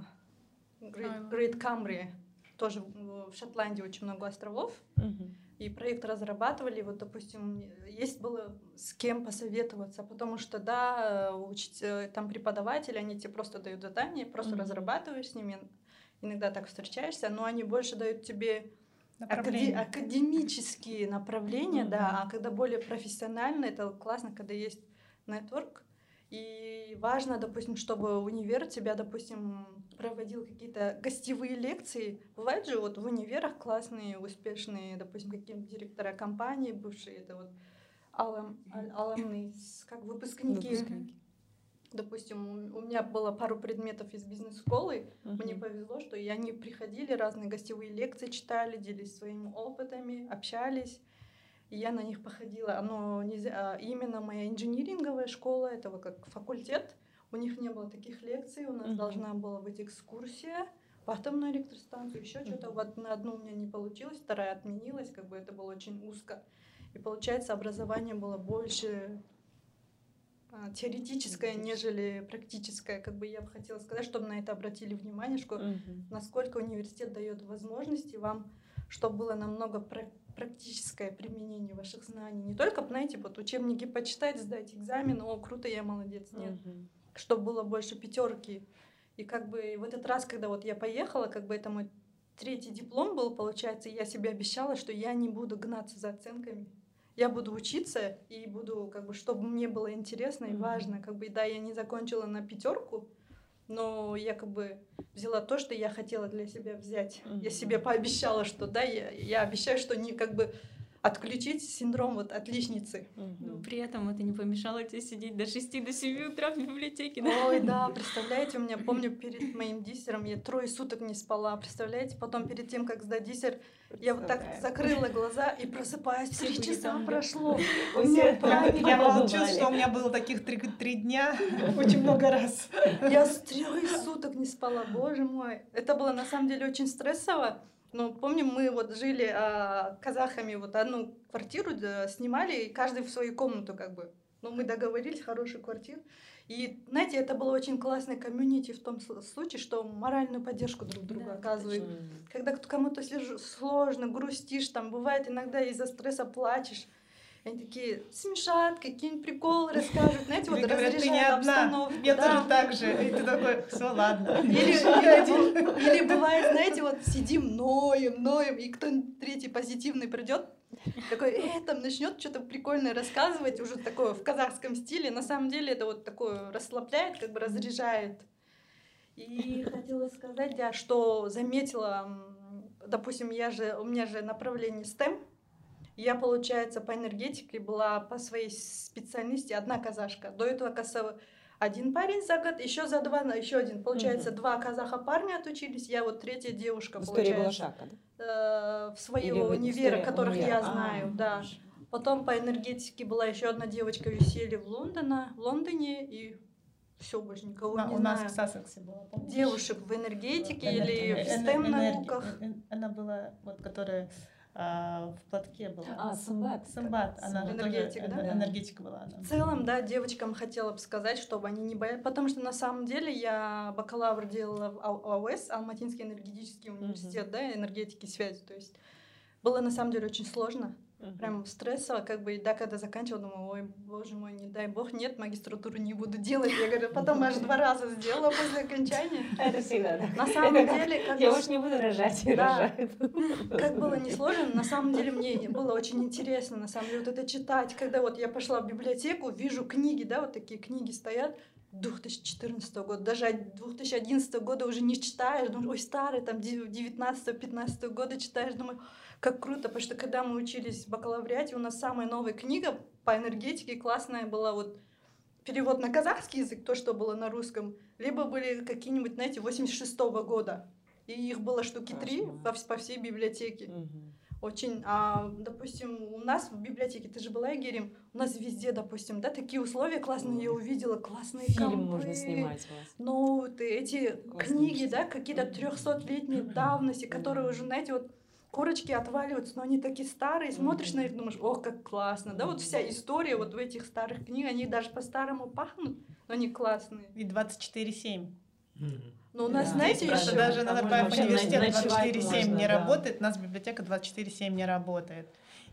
Great. Great Cambria. Тоже в Шотландии очень много островов. Мгм. И проект разрабатывали, вот, допустим, есть было с кем посоветоваться, потому что, да, э, учить, э, там преподаватели, они тебе просто дают задание, просто Мгм. разрабатываешь с ними, иногда так встречаешься, но они больше дают тебе акаде- академические направления, Мгм. да, а когда более профессионально, это классно, когда есть нетворк. И важно, допустим, чтобы универ тебя, допустим, проводил какие-то гостевые лекции. Бывает же вот в универах классные, успешные, допустим, какие-то директора компаний бывшие, это вот алам, аламны, с- как выпускники. Выпускники. Допустим, у меня было пару предметов из бизнес-школы, мне Мгм. повезло, что и они приходили, разные гостевые лекции читали, делились своими опытами, общались. И я на них походила. Оно нельзя, а именно моя инжиниринговая школа, это вот как факультет, у них не было таких лекций, у нас Мгм. должна была быть экскурсия в атомную электростанцию, еще что-то. Мгм. Вот на одну у меня не получилось, вторая отменилась, как бы это было очень узко. И получается, образование было больше теоретическое, Теоретическое. нежели практическое. Как бы я бы хотела сказать, чтобы на это обратили внимание, что Мгм. насколько университет дает возможности вам, чтобы было намного пра- практическое применение ваших знаний. Не только, знаете, вот учебники почитать, сдать экзамен, о, круто, я молодец. Нет, Мгм. чтобы было больше пятерки. И как бы в этот раз, когда вот я поехала, как бы это мой третий диплом был, получается, и я себе обещала, что я не буду гнаться за оценками. Я буду учиться и буду, как бы, чтобы мне было интересно и важно. Как бы, да, я не закончила на пятерку, но я как бы взяла то, что я хотела для себя взять. Я себе пообещала, что да, я, я обещаю, что не как бы отключить синдром вот отличницы. Но при этом это не помешало тебе сидеть до 6 до 7 утра в библиотеке. Да? Ой, да, представляете, у меня, помню, перед моим диссером я трое суток не спала, представляете? Потом перед тем, как сдать диссер, я вот так закрыла глаза и просыпаюсь, три часа прошло. У меня Я молчу, что у меня было таких три, три дня очень много раз. Я с трех суток не спала, боже мой. Это было на самом деле очень стрессово. Но помню, мы вот жили а, казахами, вот одну квартиру да, снимали, и каждый в свою комнату как бы. Но мы договорились, хорошую квартиру. И, знаете, это было очень классное комьюнити в том случае, что моральную поддержку друг другу Да, оказывают. М. Когда кому-то сложно, грустишь, там бывает иногда из-за стресса плачешь. Они такие смешат, какие-нибудь приколы расскажут, знаете, вот говорят, ты не одна, обстановку. я да. тоже так же. И ты такой, все, ладно. Или, или или бывает, знаете, вот сидим, ноем, ноем, и кто-нибудь третий позитивный придет, такой, э, там начнет что-то прикольное рассказывать, уже такое в казахском стиле. На самом деле это вот такое расслабляет, как бы разряжает. И хотела сказать, да, что заметила, допустим, я же, у меня же направление STEM, я, получается, по энергетике была по своей специальности одна казашка. До этого, оказывается, один парень за год, еще за два, еще один. Получается, два казаха парня отучились, я вот третья девушка, В истории получается. Балашака, да? э, в своего Или в универа, истории которых универа? я А, знаю, да. Потом по энергетике была еще одна девочка веселье в Лондоне, в Лондоне, и все, больше никого На- не У нас знаю. в Сассексе было, помнишь? Девушек в энергетике Энер- или в STEM науках. эн- Она была, вот, которая а, в платке была. А, Самбат. Самбат, она же тоже Энергетик, да? эн- энергетика была. она. В целом, да, девочкам хотела бы сказать, чтобы они не боялись, потому что на самом деле я бакалавр делала в А- АОС, Алматинский энергетический университет, да, энергетики и связи, то есть было на самом деле очень сложно, Прям стрессово, как бы, да, когда заканчивала, думаю, ой, боже мой, не дай бог, нет, магистратуру не буду делать, я говорю, потом аж два раза сделала после окончания. Это всегда, да. На самом деле, как Я уж не буду рожать, и Да. как было несложно, на самом деле мне было очень интересно, на самом деле, вот это читать. Когда вот я пошла в библиотеку, вижу книги, да, вот такие книги стоят, 2014 года, даже от 2011 года уже не читаешь, думаешь, ой, старый, там 19-15 года читаешь, думаю, как круто, потому что когда мы учились в бакалавриате, у нас самая новая книга по энергетике классная была вот перевод на казахский язык, то, что было на русском, либо были какие-нибудь, знаете, 86 года. И их было штуки три по, по всей библиотеке. Мгм. Очень, а, допустим, у нас в библиотеке, ты же была, Игорем, у нас везде, допустим, да, такие условия классные, я увидела, классные Фильм компы, можно снимать у вас. ноуты, эти Классные книги, да, какие-то трехсотлетней давности, которые уже, знаете, вот корочки отваливаются, но они такие старые, смотришь на них, думаешь, ох, как классно, да, вот вся история вот в этих старых книгах, они даже по-старому пахнут, но они классные. И 24-7. Мгм. Но у нас, Да, знаете, еще... даже можно Назарбаев университет ночевать 24-7 можно, не да. работает, у нас библиотека 24-7 не работает.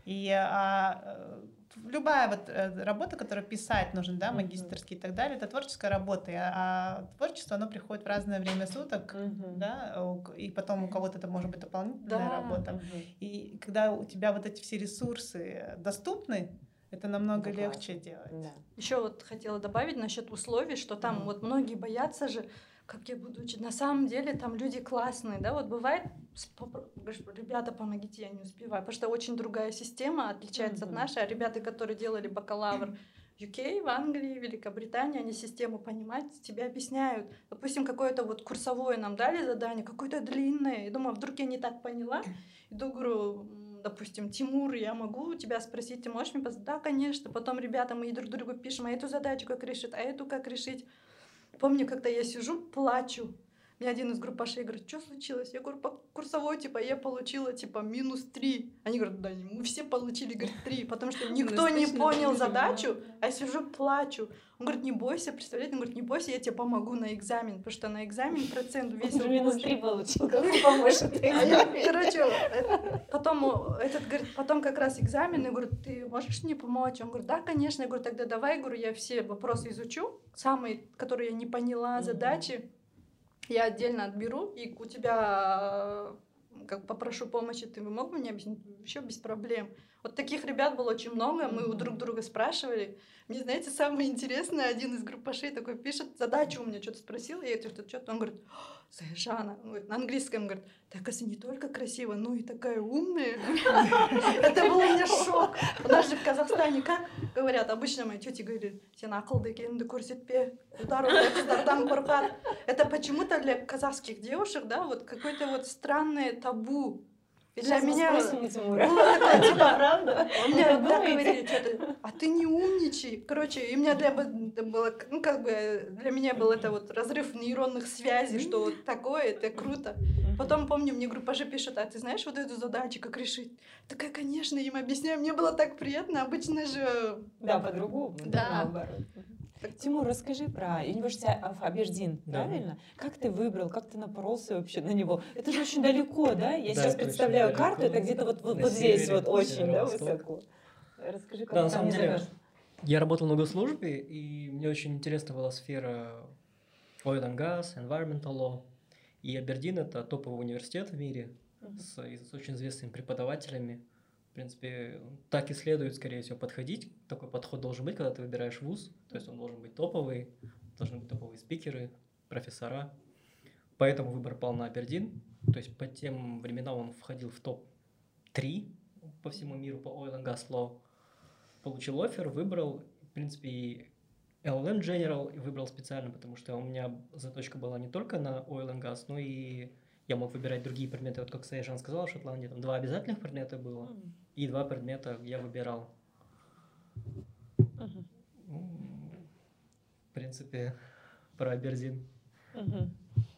И а, э, любая вот э, работа, которую писать нужно, да, магистрский и так далее, это творческая работа. И, А творчество, оно приходит в разное время суток, да, и потом у кого-то это может быть дополнительная работа. И когда у тебя вот эти все ресурсы доступны, это намного Это легче делать. Да. Еще вот хотела добавить насчет условий, что там вот многие боятся же, как я буду учить. На самом деле там люди классные, да, вот бывает, говоришь, ребята, помогите, я не успеваю, потому что очень другая система отличается от Мгм. нашей, а ребята, которые делали бакалавр в UK, в Англии, Великобритании, они систему понимают, тебе объясняют. Допустим, какое-то вот курсовое нам дали задание, какое-то длинное, и думаю, вдруг я не так поняла, иду, говорю, допустим, Тимур, я могу тебя спросить, ты можешь мне позвонить? Да, конечно. Потом, ребята, мы друг другу пишем, а эту задачу как решить, а эту как решить. Помню, когда я сижу, плачу. Мне один из группашей говорит, что случилось? Я говорю, по курсовой, типа, я получила, типа, минус три. Они говорят, да, мы все получили, говорит, три, потому что никто не понял задачу, да. а я сижу, плачу. Он говорит, не бойся, представляете? Он говорит, не бойся, я тебе помогу на экзамен, потому что на экзамен процент Он весил же минус больше». три получил, как поможешь А я, короче, потом этот говорит, потом как раз экзамен, я говорю, ты можешь мне помочь? Он говорит, да, конечно. Я говорю, тогда давай, говорю, я все вопросы изучу, самые, которые я не поняла, задачи, я отдельно отберу, и у тебя э, как попрошу помощи, ты мог мне объяснить? Вообще без проблем. Вот таких ребят было очень много, мы у друг друга спрашивали. Мне, знаете, самое интересное, один из группашей такой пишет, задачу у меня что-то спросил, я говорю, что-то, он говорит, Саяжана, на английском говорит, так это не только красиво, но и такая умная. Это был у меня шок. У нас же в Казахстане как говорят, обычно мои тети говорят, сен ақылды екеніңді көрсетпе, қыздардан қорқады. Это почему-то для казахских девушек, да, вот какое-то вот странное табу. И для меня было такое, типа, правда? Он мне так говорили, что-то, а ты не умничай. Короче, и у меня для было, ну, как бы, для меня был это вот разрыв нейронных связей, что вот такое, это круто. Потом, помню, мне группа же пишет, а ты знаешь вот эту задачу, как решить? Такая, конечно, им объясняю, мне было так приятно, обычно же... Да, по-другому. Да. Наоборот. Тимур, расскажи про университет Абердин, да. правильно? Как ты выбрал, как ты напоролся вообще на него? Это же очень далеко, да? Я да, сейчас представляю карту, это где-то вот, вот, вот здесь вот очень да, высоко. Расскажи, как да, на самом деле, я работал на госслужбе, и мне очень интересна была сфера oil and gas, environmental law. И Абердин – это топовый университет в мире uh-huh. с, с очень известными преподавателями. В принципе, так и следует, скорее всего, подходить. Такой подход должен быть, когда ты выбираешь вуз. То есть он должен быть топовый, должны быть топовые спикеры, профессора. Поэтому выбор пал на Абердин. То есть по тем временам он входил в топ-3 по всему миру по Oil and Gas Law. Получил офер, выбрал, в принципе, и LLM General и выбрал специально, потому что у меня заточка была не только на Oil and Gas, но и я мог выбирать другие предметы. Вот как Саяжан сказал, в Шотландии там два обязательных предмета было, mm. и два предмета я выбирал. Mm-hmm. В принципе, про Абердин. Mm-hmm.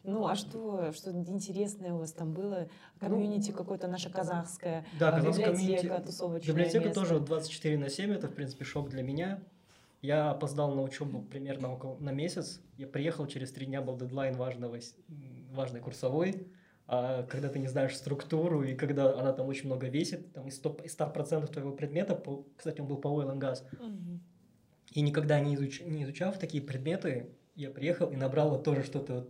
Ну, а что, что интересное у вас там было? Комьюнити ну, какое-то наше казахское, да, библиотека, тусовочная Библиотека место. тоже 24 на 7, это, в принципе, шок для меня. Я опоздал на учебу примерно около, на месяц. Я приехал, через три дня был дедлайн важного, важной курсовой а когда ты не знаешь структуру, и когда она там очень много весит, там из 100%, из 100 твоего предмета, по, кстати, он был по oil and gas, угу. и никогда не, изуч, не изучав такие предметы, я приехал и набрал вот тоже что-то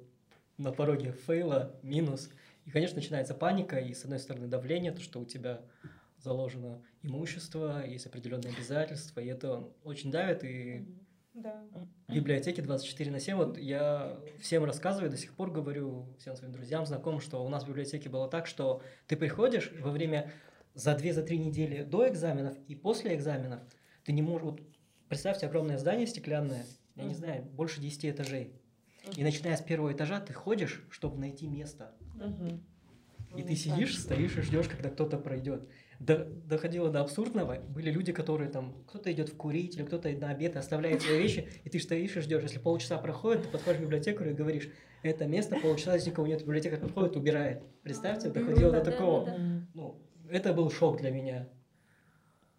на пороге фейла, минус. И, конечно, начинается паника, и, с одной стороны, давление, то, что у тебя заложено имущество, есть определенные обязательства, и это очень давит, и угу да. Библиотеки 24 на 7. Вот я всем рассказываю, до сих пор говорю всем своим друзьям, знакомым, что у нас в библиотеке было так, что ты приходишь во время за 2-3 за недели до экзаменов и после экзаменов ты не можешь... Вот представьте огромное здание стеклянное, я не знаю, больше 10 этажей. И начиная с первого этажа ты ходишь, чтобы найти место. И ты сидишь, стоишь и ждешь, когда кто-то пройдет до, доходило до абсурдного. Были люди, которые там, кто-то идет в курить, или кто-то на обед оставляет свои вещи, и ты стоишь и ждешь. Если полчаса проходит, ты подходишь к библиотекарю и говоришь, это место полчаса, если никого нет, библиотекарь подходит, убирает. Представьте, доходило до такого. Ну, это был шок для меня.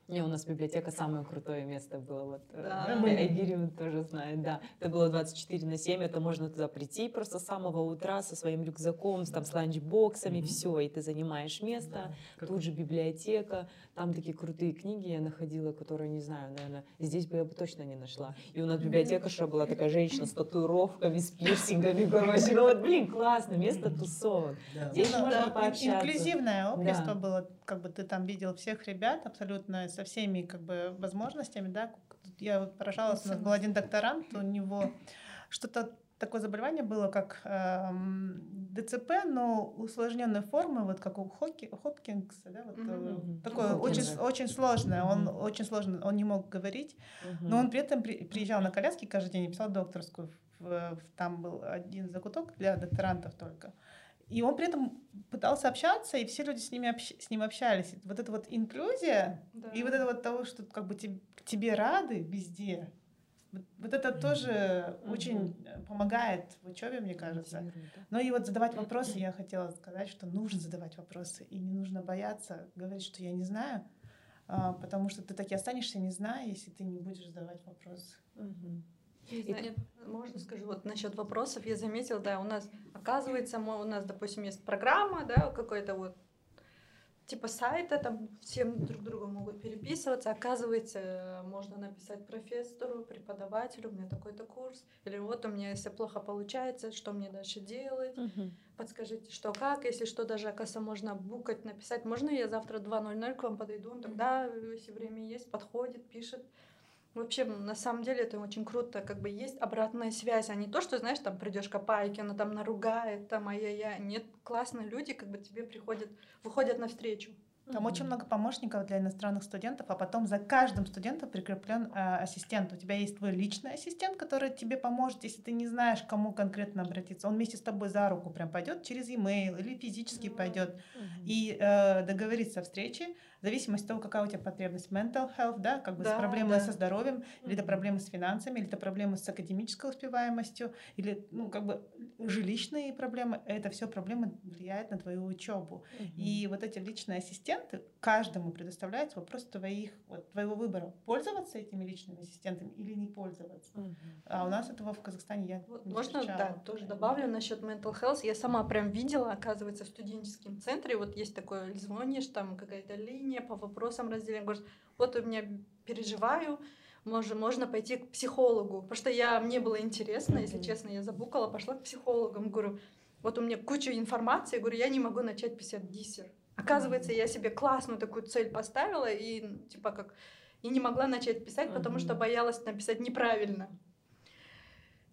Не, у нас библиотека самое крутое место было. Вот, э, да. Мы Айгириум тоже знает, да. Это было 24 на 7, это можно туда прийти просто с самого утра со своим рюкзаком, там, с ланчбоксами, mm-hmm. все, и ты занимаешь место. Да. Тут же библиотека, там такие крутые книги я находила, которые, не знаю, наверное, здесь бы я бы точно не нашла. И у нас библиотекарша была такая женщина с татуировками, с пирсингами, короче. Ну вот, блин, классно, место тусовок. Да. Здесь ну, можно да, пообщаться. Инклюзивное общество да. было, как бы ты там видел всех ребят абсолютно со всеми как бы возможностями, да. Я вот поражалась, у нас был один докторант, у него что-то такое заболевание было, как э, ДЦП, но усложненной формы, вот как у Хоки, Хопкинса, да, вот, mm-hmm. такое mm-hmm. очень, очень сложное, он mm-hmm. очень сложно, он не мог говорить, mm-hmm. но он при этом при, приезжал на коляске каждый день и писал докторскую, в, в, там был один закуток для докторантов только. И он при этом пытался общаться, и все люди с, ними общ... с ним общались. Вот эта вот инклюзия, да. и вот это вот того, что как бы тебе, тебе рады везде, вот, вот это тоже mm-hmm. очень помогает в учебе, мне кажется. Но и вот задавать вопросы, я хотела сказать, что нужно задавать вопросы, и не нужно бояться говорить, что я не знаю, а, потому что ты так и останешься не зная, если ты не будешь задавать вопросы. Mm-hmm. Знаю, можно скажу, вот насчет вопросов я заметила, да, у нас, оказывается, мы, у нас, допустим, есть программа, да, какой-то вот типа сайта, там всем друг другу могут переписываться. Оказывается, можно написать профессору, преподавателю, у меня такой-то курс. Или вот у меня, если плохо получается, что мне дальше делать? Мгм. Подскажите, что как, если что, даже, оказывается, можно букать, написать. Можно я завтра 2.00 к вам подойду? Он тогда, если время есть, подходит, пишет. Вообще, на самом деле, это очень круто, как бы есть обратная связь, а не то, что, знаешь, там придешь к опайке, она там наругает, там ай-яй-яй. Нет, классные люди, как бы тебе приходят, выходят навстречу. Там очень много помощников для иностранных студентов, а потом за каждым студентом прикреплен э, ассистент. У тебя есть твой личный ассистент, который тебе поможет, если ты не знаешь, к кому конкретно обратиться. Он вместе с тобой за руку прям пойдет через e-mail или физически Мгм. пойдет Мгм. и э, договориться о встрече, в зависимости от того, какая у тебя потребность. Mental health, да, как бы Да, с проблемой да. со здоровьем, или это проблемы с финансами, или это проблемы с академической успеваемостью, или, ну, как бы жилищные проблемы. Это все проблемы влияют на твою учебу. Мгм. И вот эти личные ассистенты каждому предоставляются вопрос твоих, вот, твоего выбора. Пользоваться этими личными ассистентами или не пользоваться. Мгм. А у нас этого в Казахстане я Вот не можно, встречала. да, тоже добавлю насчет mental health. Я сама прям видела, оказывается, в студенческом центре, вот есть такое, звонишь, там какая-то линия по вопросам разделения, говоришь, вот у меня переживаю, можно, можно пойти к психологу, потому что я, мне было интересно, если честно, я забукала, пошла к психологам, говорю, вот у меня куча информации, говорю, я не могу начать писать диссер. Оказывается, я себе классную такую цель поставила и типа как и не могла начать писать, потому что боялась написать неправильно.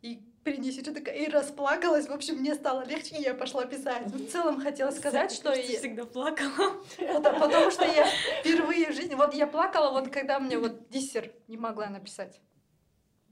И принесите такая, и расплакалась. В общем, мне стало легче, и я пошла писать. Ну, В целом хотела сказать, что я всегда плакала. это потому что я впервые в жизни, вот я плакала, вот когда мне вот диссер не могла написать.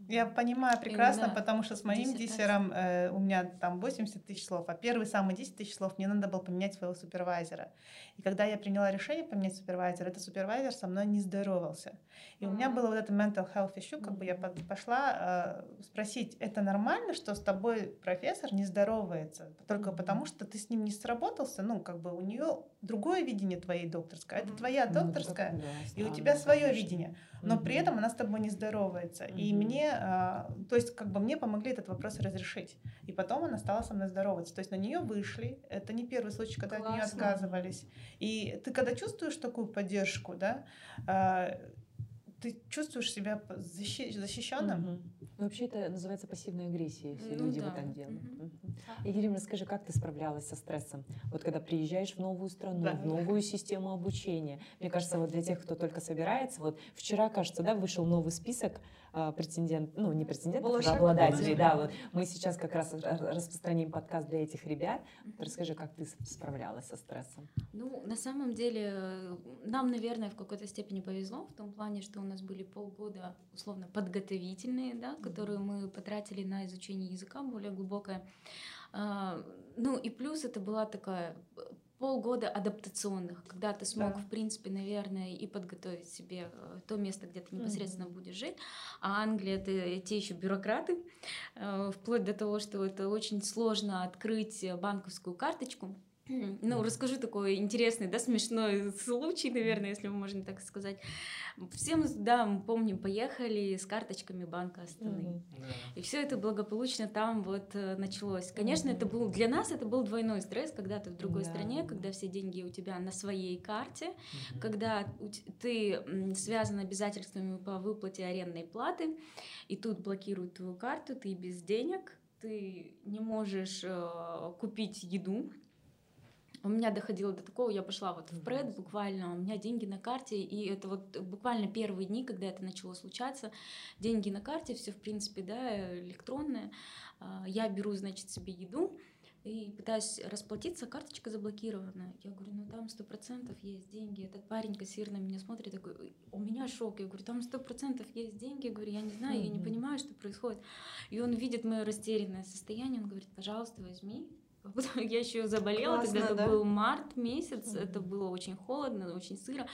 Я понимаю прекрасно, Именно потому что с моим диссертация. диссером э, у меня там 80 тысяч слов, а первые самые 10 тысяч слов мне надо было поменять своего супервайзера. И когда я приняла решение поменять супервайзера, этот супервайзер со мной не здоровался. И у меня было вот это mental health issue, как бы я пошла э, спросить, это нормально, что с тобой профессор не здоровается? Только Мгм. потому, что ты с ним не сработался? Ну, как бы у нее другое видение твоей докторской, а это твоя Ну, докторская, да, и у тебя свое видение но при этом она с тобой не здоровается. И мне, а, то есть как бы мне помогли этот вопрос разрешить. И потом она стала со мной здороваться. То есть на нее вышли. Это не первый случай, когда от нее Классно. отказывались. И ты когда чувствуешь такую поддержку, да, а, ты чувствуешь себя защищенным. Мгм. Ну, Вообще это называется пассивной агрессией, если Ну люди да. вот так делают. Мгм. Мгм. Екатерина, расскажи, как ты справлялась со стрессом? Вот когда приезжаешь в новую страну, Да. в новую систему обучения. Мне кажется, вот для тех, кто только собирается, вот вчера, кажется, да, вышел новый список претендент, ну не претендентов, а обладателей. Да, вот мы сейчас как раз ра- распространим подкаст для этих ребят. Расскажи, как ты справлялась со стрессом? Ну, на самом деле, нам, наверное, в какой-то степени повезло в том плане, что у нас были полгода, условно, подготовительные, да, которые мы потратили на изучение языка более глубокое. А, Ну, и плюс это была такая полгода адаптационных, когда ты смог, Да. в принципе, наверное, и подготовить себе э, то место, где ты непосредственно Мгм. будешь жить. А Англия это те еще бюрократы, э, вплоть до того, что это очень сложно открыть банковскую карточку. Ну, расскажу такой интересный, да, смешной случай, наверное, если можно так сказать. Все мы, да, мы помним, поехали с карточками Банка Астаны. Да. И все это благополучно там вот э, началось. Конечно, это Мгм. был для нас это был двойной стресс, когда ты в другой Да. стране, когда все деньги у тебя на своей карте, Мгм. когда ты связан обязательствами по выплате арендной платы, и тут блокируют твою карту, ты без денег, ты не можешь э, купить еду. У меня доходило до такого, я пошла вот в пред буквально, у меня деньги на карте, и это вот буквально первые дни, когда это начало случаться, деньги на карте, все в принципе, да, электронное. А, Я беру, значит, себе еду, и пытаюсь расплатиться, карточка заблокирована. Я говорю, ну там сто процентов есть деньги. Этот парень, кассир на меня смотрит, такой, «Ой, у меня шок. Я говорю, там сто процентов есть деньги. Я говорю, я не знаю, я не понимаю, что происходит. И он видит мое растерянное состояние, он говорит, пожалуйста, возьми. А потом Я еще заболела, тогда Классно, это да? был март месяц, Мгм. это было очень холодно, очень сыро.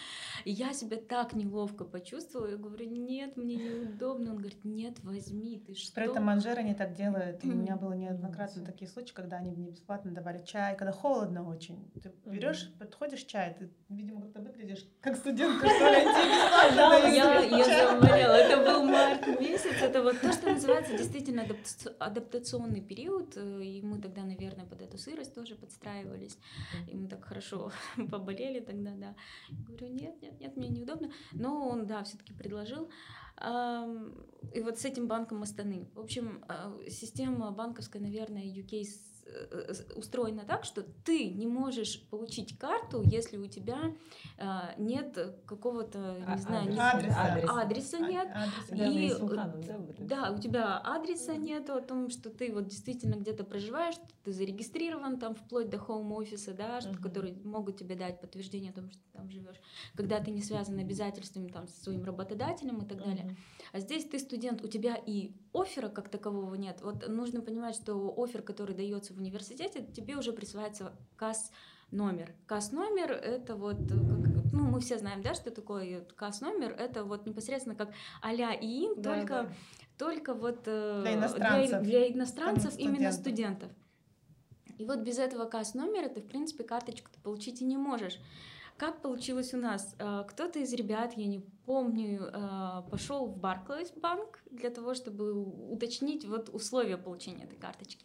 И я себя так неловко почувствовала. Я говорю, нет, мне неудобно. Он говорит, нет, возьми, ты что? При этом манжеры не так делают. И у меня было неоднократно такие случаи, когда они мне бесплатно давали чай, когда холодно очень. Ты берешь, подходишь чай, ты, видимо, как-то выглядишь как студентка, что ли, Да, я, заболела. Это был март месяц. Это вот то, что называется действительно адапта- адаптационный период. э, И мы тогда, наверное, под эту сырость тоже подстраивались. И мы так хорошо поболели тогда, да. говорю, нет, нет, нет, мне неудобно. Но он, да, все-таки предложил. И вот с этим банком Астаны. В общем, а, система банковская, наверное, UK Э, устроена так, что ты не можешь получить карту, если у тебя э, нет какого-то, не а, знаю, адреса, адреса, адреса нет. Адреса. И, да, да, у тебя адреса нет о том, что ты вот действительно где-то проживаешь, ты зарегистрирован там вплоть до хоум-офиса, да, что, uh-huh. которые могут тебе дать подтверждение о том, что ты там живешь, когда ты не связан обязательствами там со своим работодателем и так uh-huh. далее. А здесь ты студент, у тебя и оффера как такового нет. Вот нужно понимать, что офер, который дается в университете, тебе уже присылается КАС номер. КАС номер это вот, э, как, ну мы все знаем, да, что такое КАС номер, это вот непосредственно как а-ля ИИН, да, только, да. только вот э, для иностранцев, для, для иностранцев именно студентов. И вот без этого КАС номера ты в принципе карточку получить и не можешь. Как получилось у нас? Э, кто-то из ребят, я не помню, э, пошел в Barclays банк для того, чтобы уточнить вот условия получения этой карточки.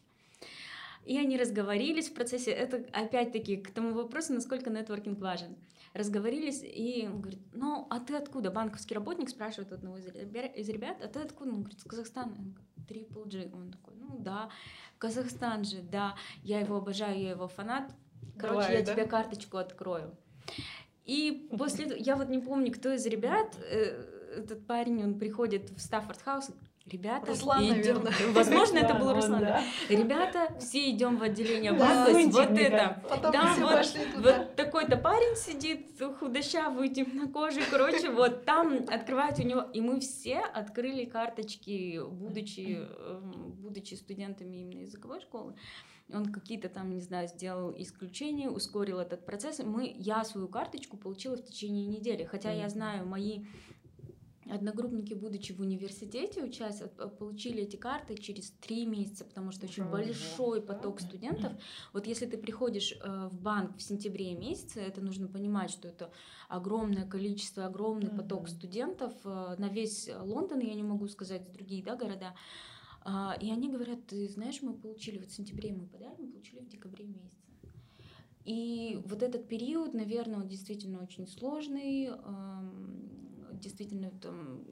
И они разговорились в процессе, это опять-таки к тому вопросу, насколько нетворкинг важен. Разговорились, и он говорит, ну, а ты откуда? Банковский работник спрашивает одного из ребят, а ты откуда? Он говорит, с Казахстана. Triple G. Он такой, ну да, Казахстан же, да, я его обожаю, я его фанат. Короче, Давай, я да? тебе карточку открою. И после этого, я вот не помню, кто из ребят, э, этот парень, он приходит в Стаффорд Хаус, Ребята, Руслан, идем. Возможно, это был Руслан. Да. Ребята, все идем в отделение Барклэйс. Вот это. Вот, вот такой-то парень сидит, худощавый, темнокожий, короче, вот там открывают у него. И мы все открыли карточки, будучи, эм, будучи студентами именно языковой школы он какие-то там, не знаю, сделал исключения, ускорил этот процесс. Мы, я свою карточку получила в течение недели, хотя я знаю, мои одногруппники, будучи в университете, учась, получили эти карты через три месяца, потому что очень большой поток студентов. Вот если ты приходишь э, в банк в сентябре месяце, это нужно понимать, что это огромное количество, огромный поток студентов э, на весь Лондон, я не могу сказать другие да, города. А, и они говорят, ты знаешь, мы получили вот в сентябре мы подали, мы получили в декабре месяце. И вот этот период, наверное, он действительно очень сложный, действительно там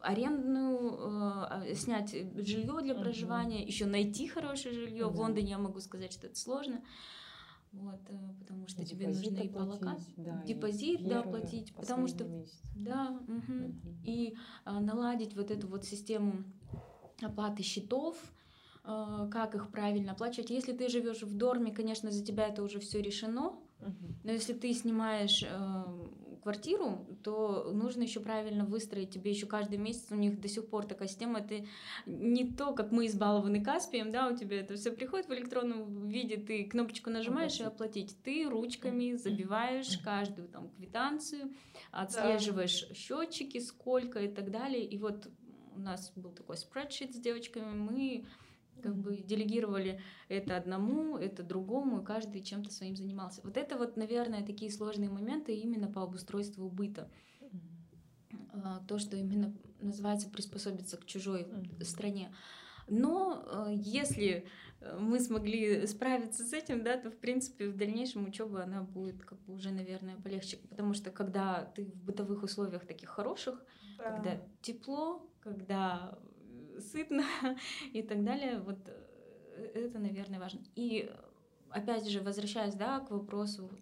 арендную, э, снять жилье для проживания, uh-huh. еще найти хорошее жилье. Uh-huh. В Лондоне я могу сказать, что это сложно. Вот, э, потому что и тебе нужно и по локации, да, депозит, да, платить, потому что, месяц. да, угу. Угу. и а, наладить вот эту вот систему оплаты счетов, э, как их правильно оплачивать. Если ты живешь в дорме, конечно, за тебя это уже все решено. Но если ты снимаешь э, квартиру, то нужно еще правильно выстроить тебе еще каждый месяц. У них до сих пор такая система. Это не то, как мы избалованы Каспием, да, у тебя это все приходит в электронном виде, ты кнопочку нажимаешь и оплатить. Ты ручками забиваешь каждую там квитанцию, отслеживаешь счетчики, сколько и так далее. И вот у нас был такой спредшит с девочками, мы как бы делегировали это одному, это другому, и каждый чем-то своим занимался. Вот это вот, наверное, такие сложные моменты именно по обустройству быта. А, то, что именно называется приспособиться к чужой стране. Но а, если мы смогли справиться с этим, да, то в принципе в дальнейшем учеба она будет как бы уже, наверное, полегче, потому что когда ты в бытовых условиях таких хороших, да. когда тепло, когда сытно и так далее. Вот э, это, наверное, важно. И опять же, возвращаясь да, к вопросу, вот,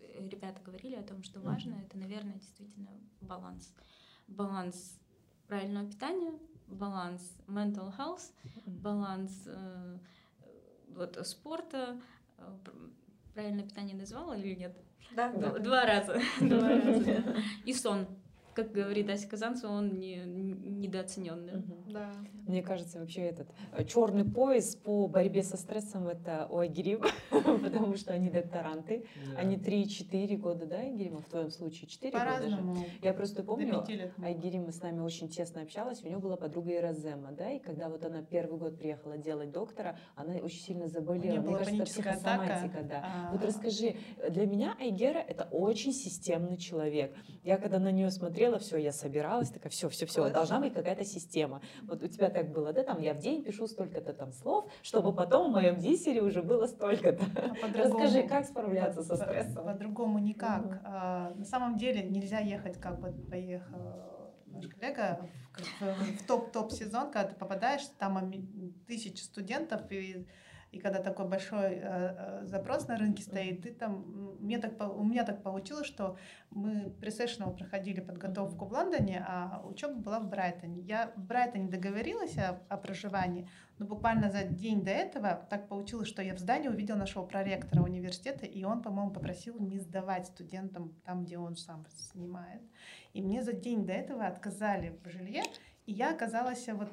э, ребята говорили о том, что важно, это, наверное, действительно баланс. Баланс правильного питания, баланс mental health, баланс э, вот, спорта. Э, правильное питание назвала или нет? Да. Два, два раза. Два раза. И сон как говорит Ася Казанцева, он не, недооцененный. Угу. Да. Мне кажется, вообще этот э, черный пояс по борьбе со стрессом это у Агирим, потому что они докторанты. Они 3-4 года, да, Агирим, в твоем случае 4 года же. Я просто помню, Айгерим с нами очень честно общалась, у нее была подруга Иразема, да, и когда вот она первый год приехала делать доктора, она очень сильно заболела. Мне кажется, психосоматика, да. А. Вот расскажи, для меня Айгера это очень системный человек. Я когда на нее смотрела, смотрела, все, я собиралась, такая, все, все, все, должна быть какая-то система. Вот у тебя так было, да, там я в день пишу столько-то там слов, чтобы потом в моем диссере уже было столько-то. А Расскажи, как справляться со стрессом? По-другому никак. Угу. А, на самом деле нельзя ехать, как вот поехал наш коллега, в, в топ-топ сезон, когда ты попадаешь, там тысячи студентов, и и когда такой большой э, э, запрос на рынке стоит, ты там, мне так, у меня так получилось, что мы Sessional проходили подготовку в Лондоне, а учеба была в Брайтоне. Я в Брайтоне договорилась о, о проживании, но буквально за день до этого так получилось, что я в здании увидела нашего проректора университета, и он, по-моему, попросил не сдавать студентам там, где он сам снимает. И мне за день до этого отказали в жилье, и я оказалась вот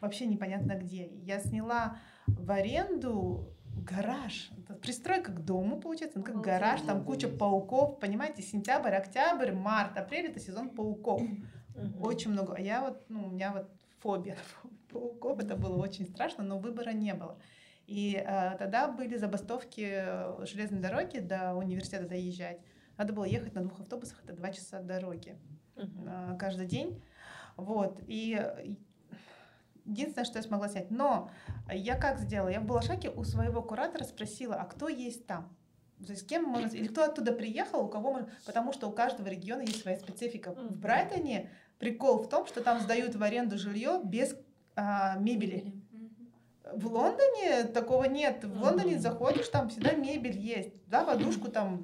вообще непонятно где. Я сняла в аренду гараж. Это пристройка к дому, получается, ну, как гараж, там куча пауков, понимаете, сентябрь, октябрь, март, апрель — это сезон пауков. Очень много. А я вот, ну, у меня вот фобия пауков, это было очень страшно, но выбора не было. И э, тогда были забастовки э, железной дороги до университета доезжать. Надо было ехать на двух автобусах, это два часа дороги э, каждый день. Вот. И единственное, что я смогла снять. Но я как сделала? Я в Балашаке у своего куратора спросила, а кто есть там? То есть с кем можно... Или кто оттуда приехал, у кого можно... Потому что у каждого региона есть своя специфика. В Брайтоне прикол в том, что там сдают в аренду жилье без а, мебели. В Лондоне такого нет. В Лондоне заходишь, там всегда мебель есть. Да, подушку там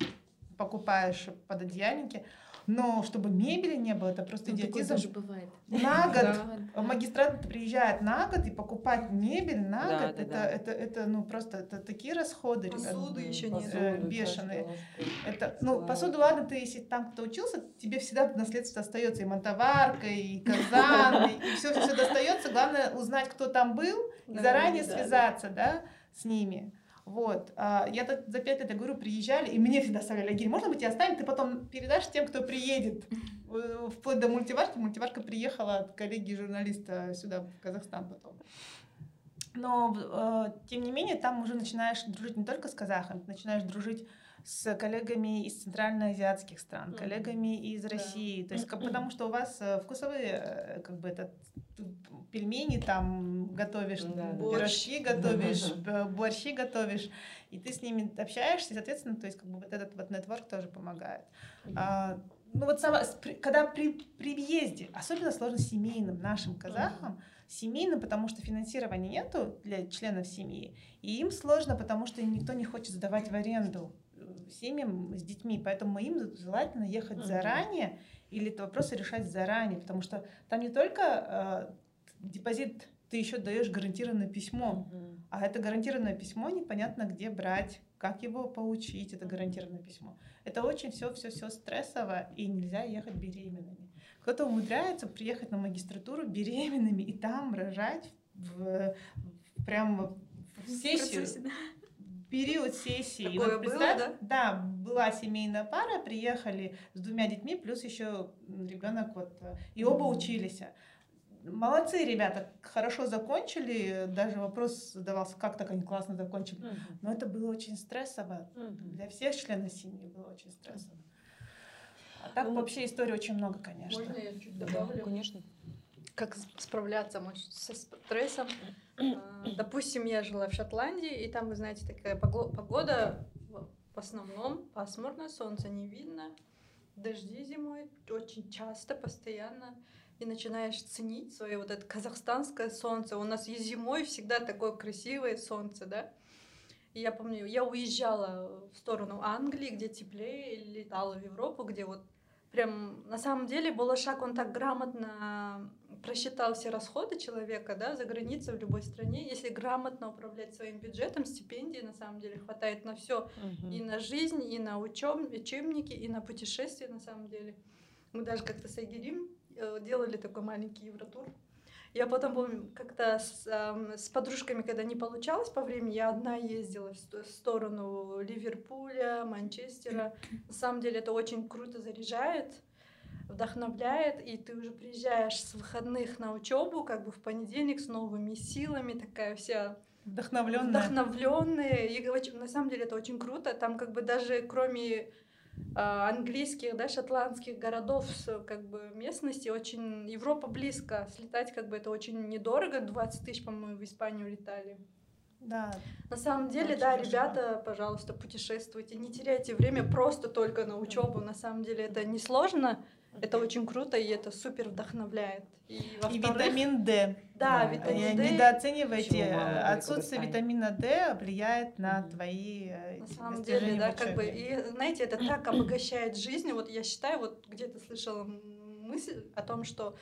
покупаешь под одеяльники. Но чтобы мебели не было, это просто ну, идиотизм. даже бывает. На год да. магистрат приезжает на год и покупать мебель на да, год, да, это, да. Это, это, это, ну, просто это такие расходы. Посуды еще нет. Э, бешеные. Это, ну, посуду, ладно, ты, если там кто учился, тебе всегда наследство остается и монтоварка, и казан, и все, все достается. Главное узнать, кто там был, и заранее связаться, да, с ними. Вот. А, я за пять лет, я говорю, приезжали, и мне всегда оставляли гирь. Можно быть, оставим, ты потом передашь тем, кто приедет. Вплоть до мультиварки. Мультиварка приехала от коллеги-журналиста сюда, в Казахстан потом. Но, э, тем не менее, там уже начинаешь дружить не только с казахами, начинаешь дружить с коллегами из центральноазиатских стран, коллегами из России, то есть потому что у вас э, вкусовые э, как бы это пельмени там готовишь, да, пирожки да. готовишь, борщи готовишь, и ты с ними общаешься, и, соответственно, то есть как бы вот этот вот нетворк тоже помогает. А, ну вот сама, когда при, при въезде, особенно сложно семейным нашим казахам, семейным, потому что финансирования нету для членов семьи, и им сложно, потому что никто не хочет сдавать в аренду. э, семьям с детьми, поэтому им желательно ехать uh-huh. заранее или это вопросы решать заранее, потому что там не только э, депозит ты еще даешь гарантированное письмо, uh-huh. а это гарантированное письмо непонятно где брать, как его получить, это гарантированное письмо. Это очень все, все, все стрессово и нельзя ехать беременными. Кто-то умудряется приехать на магистратуру беременными и там рожать в, в прям в сессию. Период сессии. Такое вот, было, да? Да, была семейная пара, приехали с двумя детьми, плюс еще ребенок вот, и оба mm-hmm. учились. Молодцы, ребята, хорошо закончили. Даже вопрос задавался, как так они классно закончили. Uh-huh. Но это было очень стрессово. Uh-huh. Для всех членов семьи было очень стрессово. А так ну, вообще истории очень много, конечно. Можно я чуть добавлю? Да, конечно. Как справляться со стрессом? А, допустим, я жила в Шотландии, и там, вы знаете, такая погода в основном пасмурно, солнце не видно, дожди зимой очень часто, постоянно и начинаешь ценить свое вот это казахстанское солнце. У нас и зимой всегда такое красивое солнце, да. И я помню, я уезжала в сторону Англии, где теплее, летала в Европу, где вот прям на самом деле Балашак, он так грамотно просчитал все расходы человека, да, за границей в любой стране. Если грамотно управлять своим бюджетом, стипендии на самом деле хватает на все, uh-huh. и на жизнь, и на учеб, учебники, и на путешествия на самом деле. Мы даже как-то с Айгерим Э, делали такой маленький евротур. Я потом помню, как-то с, э, с подружками, когда не получалось по времени, я одна ездила в сторону Ливерпуля, Манчестера. На самом деле это очень круто заряжает, вдохновляет, и ты уже приезжаешь с выходных на учебу, как бы в понедельник с новыми силами, такая вся вдохновленная. Вдохновленная. И на самом деле это очень круто. Там как бы даже кроме а, английских, да, шотландских городов, как бы местности, очень Европа близко, слетать как бы это очень недорого, 20 тысяч, по-моему, в Испанию летали. Да. На самом деле, Очень да, хорошо. ребята, пожалуйста, путешествуйте, не теряйте время просто только на учебу. На самом деле это не сложно, это очень круто и это супер вдохновляет. И, И витамин D. Да, Да, витамин D. Недооценивайте, э, отсутствие витамина D влияет на твои э, На самом деле, да, как бы, и знаете, это так обогащает жизнь. Вот я считаю, вот где-то слышала мысль о том, что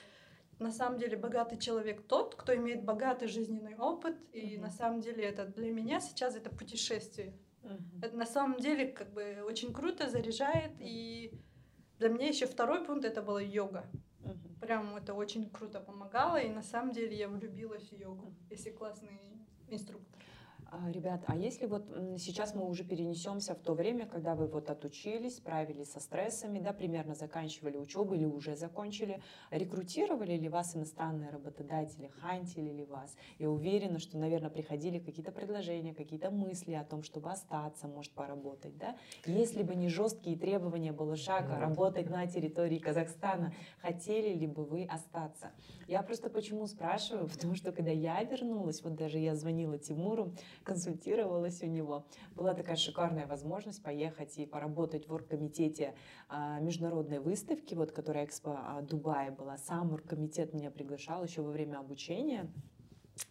на самом деле богатый человек тот, кто имеет богатый жизненный опыт, и Мгм. на самом деле это для меня сейчас это путешествие. Мгм. Это на самом деле как бы очень круто заряжает, и для меня еще второй пункт это была йога. Мгм. Прям это очень круто помогало, и на самом деле я влюбилась в йогу, если классный инструктор. А, Ребят, а если вот сейчас мы уже перенесемся в то время, когда вы вот отучились, справились со стрессами, да, примерно заканчивали учебу или уже закончили, рекрутировали ли вас иностранные работодатели, хантили ли вас? Я уверена, что, наверное, приходили какие-то предложения, какие-то мысли о том, чтобы остаться, может, поработать, да? Если бы не жесткие требования Балашака работать на территории Казахстана, хотели ли бы вы остаться? Я просто почему спрашиваю, потому что когда я вернулась, вот даже я звонила Тимуру, консультировалась у него, была такая шикарная возможность поехать и поработать в оргкомитете а, международной выставки, вот которая Экспо а, Дубае была. Сам оргкомитет меня приглашал еще во время обучения.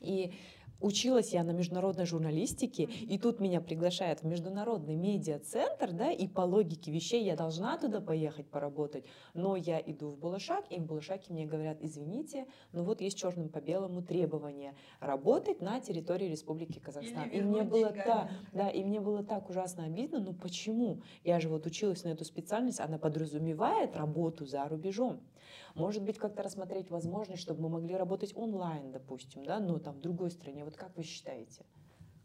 И Училась я на международной журналистике, и тут меня приглашают в международный медиа-центр, да, и по логике вещей я должна туда поехать поработать, но я иду в Булашак, и в Булашаке мне говорят, извините, ну вот есть черным по белому требование работать на территории Республики Казахстан. И мне было да, да, и мне было так ужасно обидно, ну почему? Я же вот училась на эту специальность, она подразумевает работу за рубежом. Может быть, как-то рассмотреть возможность, чтобы мы могли работать онлайн, допустим, да, но там в другой стране. Вот как вы считаете?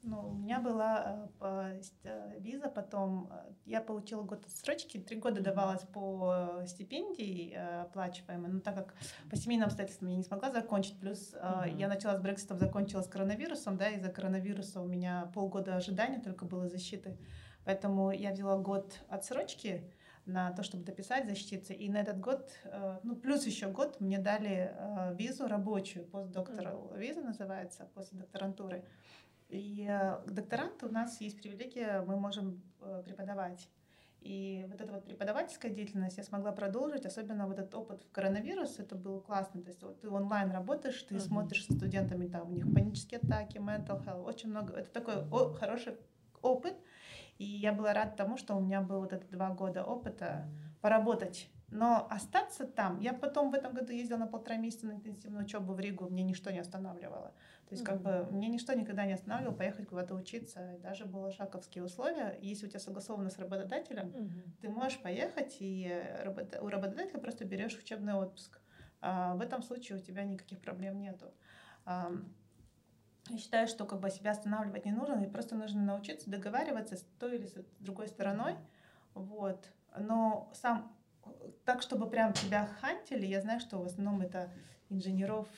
Ну, у меня была э, э, виза, потом. Я получила год отсрочки, три года давалась по э, стипендии э, оплачиваемой, но так как по семейным обстоятельствам я не смогла закончить, плюс э, я начала с Брекситом, закончила с коронавирусом, да, из-за коронавируса у меня полгода ожидания только было защиты, поэтому я взяла год отсрочки на то, чтобы дописать, защититься, и на этот год, э, ну, плюс еще год мне дали э, визу рабочую, постдоктора виза называется, после докторантуры, и э, докторант у нас есть привилегия, мы можем преподавать. И вот эта вот преподавательская деятельность я смогла продолжить, особенно вот этот опыт в коронавирус, это было классно. То есть вот ты онлайн работаешь, ты Мгм. смотришь со студентами, там у них панические атаки, mental health, очень много. Это такой о- хороший опыт. И я была рада тому, что у меня был вот этот два года опыта поработать. Но остаться там, я потом в этом году ездила на полтора месяца на интенсивную учебу в Ригу, мне ничто не останавливало. То есть как бы мне ничто никогда не останавливало поехать куда-то учиться. Даже было шаковские условия. Если у тебя согласовано с работодателем, ты можешь поехать, и э, работа- у работодателя просто берешь учебный отпуск. А в этом случае у тебя никаких проблем нету. Я считаю, что как бы себя останавливать не нужно, и просто нужно научиться договариваться с той или с другой стороной. Вот. Но сам так, чтобы прям тебя хантили, я знаю, что в основном это инженеров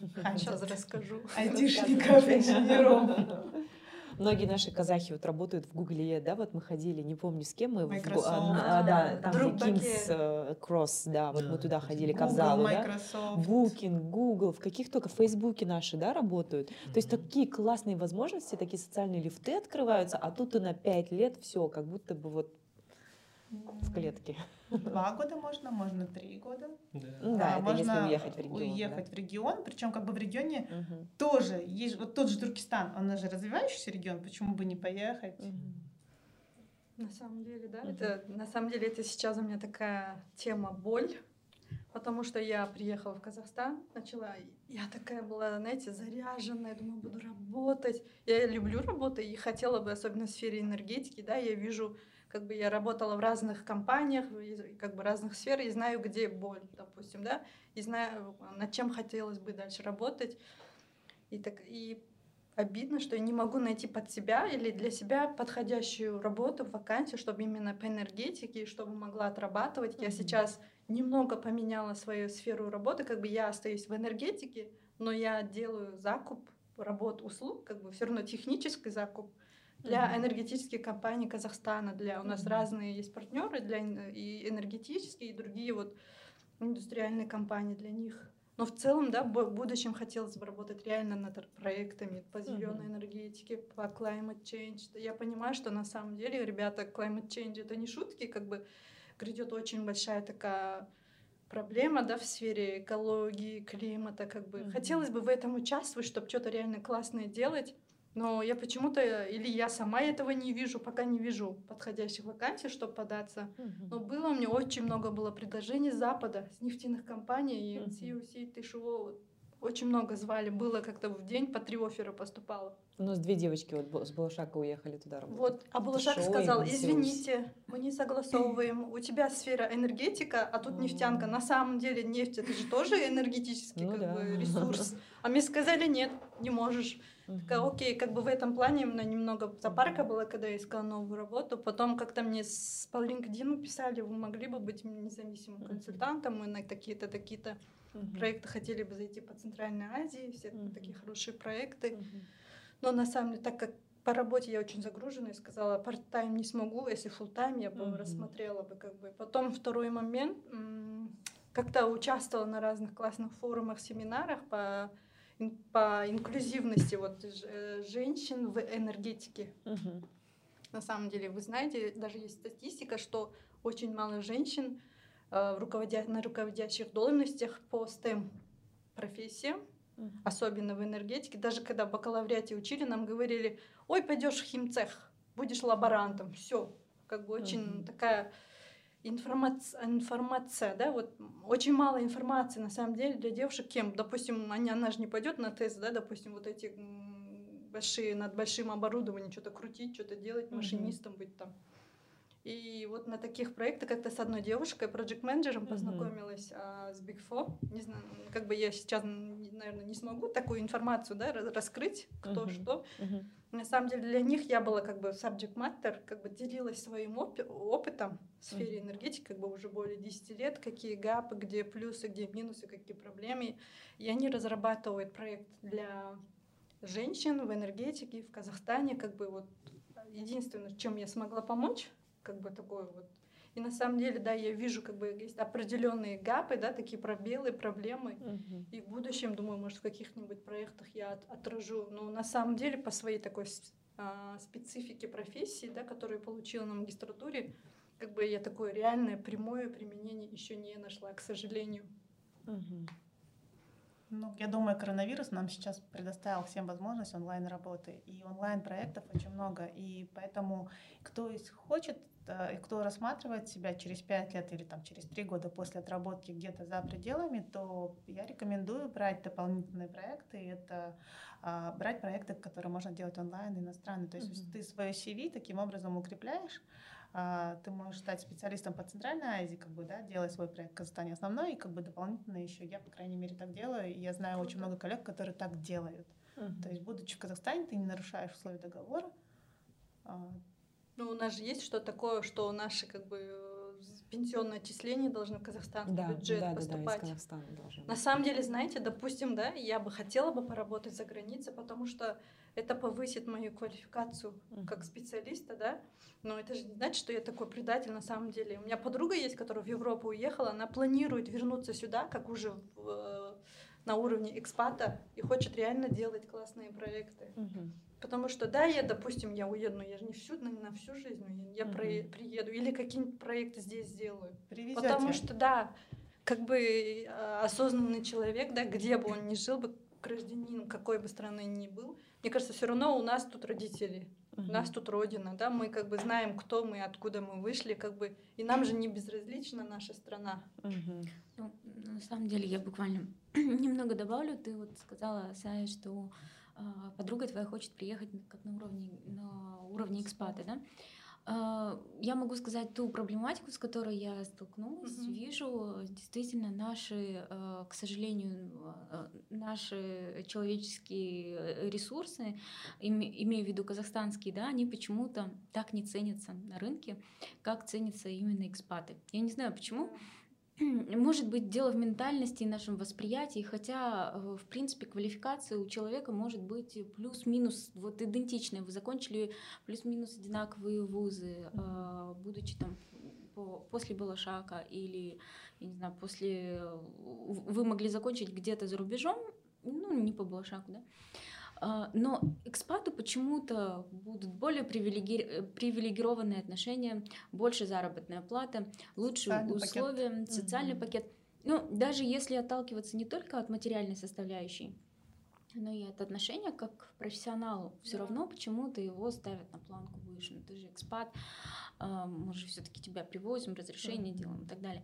хантят. Сейчас расскажу. Айтишников, инженеров. Многие наши казахи вот работают в Гугле, да, вот мы ходили, не помню с кем мы, в Гу- Microsoft. а, а, да, там Друг где King's э, Cross, да, вот мы Да, туда точно. ходили, к Google, Авзалу, да. Booking, Google, в каких только в Фейсбуке наши, да, работают. То есть такие классные возможности, такие социальные лифты открываются, а тут и на пять лет все, как будто бы вот в клетке. Два года можно, можно три года. Да. Да, А, это если можно уехать в регион. да. Уехать в регион, причем как бы в регионе Мгм. тоже есть вот тот же Туркестан, он же развивающийся регион, почему бы не поехать? Мгм. На самом деле, да, Мгм. это на самом деле это сейчас у меня такая тема боль, потому что я приехала в Казахстан, начала, я такая была, знаете, заряженная, думаю, буду работать. Я люблю работать и хотела бы, особенно в сфере энергетики, да, я вижу, как бы я работала в разных компаниях, как бы разных сфер, и знаю, где боль, допустим, да, и знаю, над чем хотелось бы дальше работать. И так и обидно, что я не могу найти под себя или для себя подходящую работу, вакансию, чтобы именно по энергетике, чтобы могла отрабатывать. Я сейчас немного поменяла свою сферу работы, как бы я остаюсь в энергетике, но я делаю закуп работ, услуг, как бы все равно технический закуп, для энергетических компаний Казахстана. Для у нас разные есть партнеры для и энергетические, и другие вот индустриальные компании для них. Но в целом, да, в будущем хотелось бы работать реально над проектами по зеленой энергетике, по climate change. Я понимаю, что на самом деле, ребята, climate change это не шутки, как бы грядет очень большая такая проблема, да, в сфере экологии, климата, как бы. Хотелось бы в этом участвовать, чтобы что-то реально классное делать, но я почему-то, или я сама этого не вижу, пока не вижу подходящих вакансий, чтобы податься. Но было у меня очень много было предложений с Запада, с нефтяных компаний, Мгм. ENC, UC, ТШО, вот. Очень много звали, было как-то в день по три оффера поступало. У нас две девочки вот с Балашака уехали туда работать. Вот, а Балашак сказал, и извините, мы не согласовываем, у тебя сфера энергетика, а тут нефтянка. На самом деле нефть это же тоже энергетический Ну как да. бы, ресурс. А мне сказали, нет, не можешь. Такая, окей, как бы в этом плане у меня немного запарка была, когда я искала новую работу. Потом как-то мне с, по LinkedIn писали, вы могли бы быть независимым консультантом, мы на такие-то, такие-то Мгм. проекты хотели бы зайти по Центральной Азии, все Мгм. такие хорошие проекты. Мгм. Но на самом деле, так как по работе я очень загружена, я сказала, part-time не смогу, если full-time я бы Мгм. рассмотрела бы как бы. Потом второй момент, как-то участвовала на разных классных форумах, семинарах по, по инклюзивности вот, э, женщин в энергетике. Мгм. На самом деле, вы знаете, даже есть статистика, что очень мало женщин руководя... на руководящих должностях по STEM профессиям, Мгм. особенно в энергетике. Даже когда в бакалавриате учили, нам говорили, ой, пойдешь в химцех, будешь лаборантом. Все, как бы очень Мгм. такая информация, информация, да, вот очень мало информации на самом деле для девушек, кем, допустим, она, она же не пойдет на тест, да, допустим, вот эти большие, над большим оборудованием что-то крутить, что-то делать, машинистом быть там. И вот на таких проектах как-то с одной девушкой, проект-менеджером, Мгм. познакомилась а, с Big Four. Не знаю, как бы я сейчас, наверное, не смогу такую информацию да, раскрыть, кто Мгм. что. Мгм. На самом деле для них я была как бы subject matter, как бы делилась своим опи- опытом в сфере энергетики, как бы уже более 10 лет, какие гапы, где плюсы, где минусы, какие проблемы. И они разрабатывают проект для женщин в энергетике в Казахстане, как бы вот единственное, чем я смогла помочь, как бы такое вот. И на самом деле, да, я вижу, как бы есть определенные гапы, да, такие пробелы, проблемы. Мгм. И в будущем, думаю, может, в каких-нибудь проектах я от- отражу. Но на самом деле, по своей такой а, специфике профессии, да, которую я получила на магистратуре, как бы я такое реальное прямое применение еще не нашла, к сожалению. Мгм. Ну, я думаю, коронавирус нам сейчас предоставил всем возможность онлайн-работы. И онлайн-проектов очень много. И поэтому кто хочет, э, и кто рассматривает себя через 5 лет или там, через 3 года после отработки где-то за пределами, то я рекомендую брать дополнительные проекты. И это а, брать проекты, которые можно делать онлайн, иностранные. То есть Мгм. ты свое CV таким образом укрепляешь, ты можешь стать специалистом по Центральной Азии, как бы, да, делая свой проект в Казахстане основной, и как бы дополнительно еще я, по крайней мере, так делаю, и я знаю очень много коллег, которые так делают. Мгм. То есть, будучи в Казахстане, ты не нарушаешь условия договора. А, Ну, у нас же есть что такое, что наши как бы пенсионные отчисления должны в казахстанский Да, бюджет да, да, да, из поступать. Должен На самом деле, знаете, допустим, да, я бы хотела бы поработать за границей, потому что это повысит мою квалификацию как специалиста, да. Но это же не значит, что я такой предатель на самом деле. У меня подруга есть, которая в Европу уехала, она планирует вернуться сюда, как уже в, э, на уровне экспата, и хочет реально делать классные проекты. Потому что, да, я, допустим, я уеду, но я же не всю, на, на всю жизнь уеду. Я Мгм. про- приеду или какие-нибудь проекты здесь сделаю. привезете. Потому что, да, как бы э, осознанный человек, да, где бы он ни жил бы, гражданин какой бы страны ни был, мне кажется, все равно у нас тут родители, у нас тут родина, да, мы как бы знаем, кто мы, откуда мы вышли, как бы, и нам же не безразлична наша страна. Ну, на самом деле я буквально немного добавлю. Ты вот сказала, Сая, что а, подруга твоя хочет приехать как на уровне, на уровне экспата, да? А, Я могу сказать ту проблематику, с которой я столкнулась, Мгм. вижу действительно наши, а, к сожалению, а, наши человеческие э, ресурсы, име- имею в виду казахстанские, да, они почему-то так не ценятся на рынке, как ценятся именно экспаты. Я не знаю почему, может быть, дело в ментальности и нашем восприятии, хотя, э, в принципе, квалификация у человека может быть плюс-минус вот идентичная. Вы закончили плюс-минус одинаковые вузы, э, будучи там после Балашака или, я не знаю, после... Вы могли закончить где-то за рубежом, ну, не по Балашаку, да, а, но экспату почему-то будут более привилеги... привилегированные отношения, больше заработная плата, лучшие социальный условия, пакет. социальный mm-hmm. пакет. Ну, даже если отталкиваться не только от материальной составляющей, но и от отношения как к профессионалу, все да. равно почему-то его ставят на планку выше. Ну, ты же экспат, а, мы же все-таки тебя привозим, разрешение mm-hmm. делаем и так далее.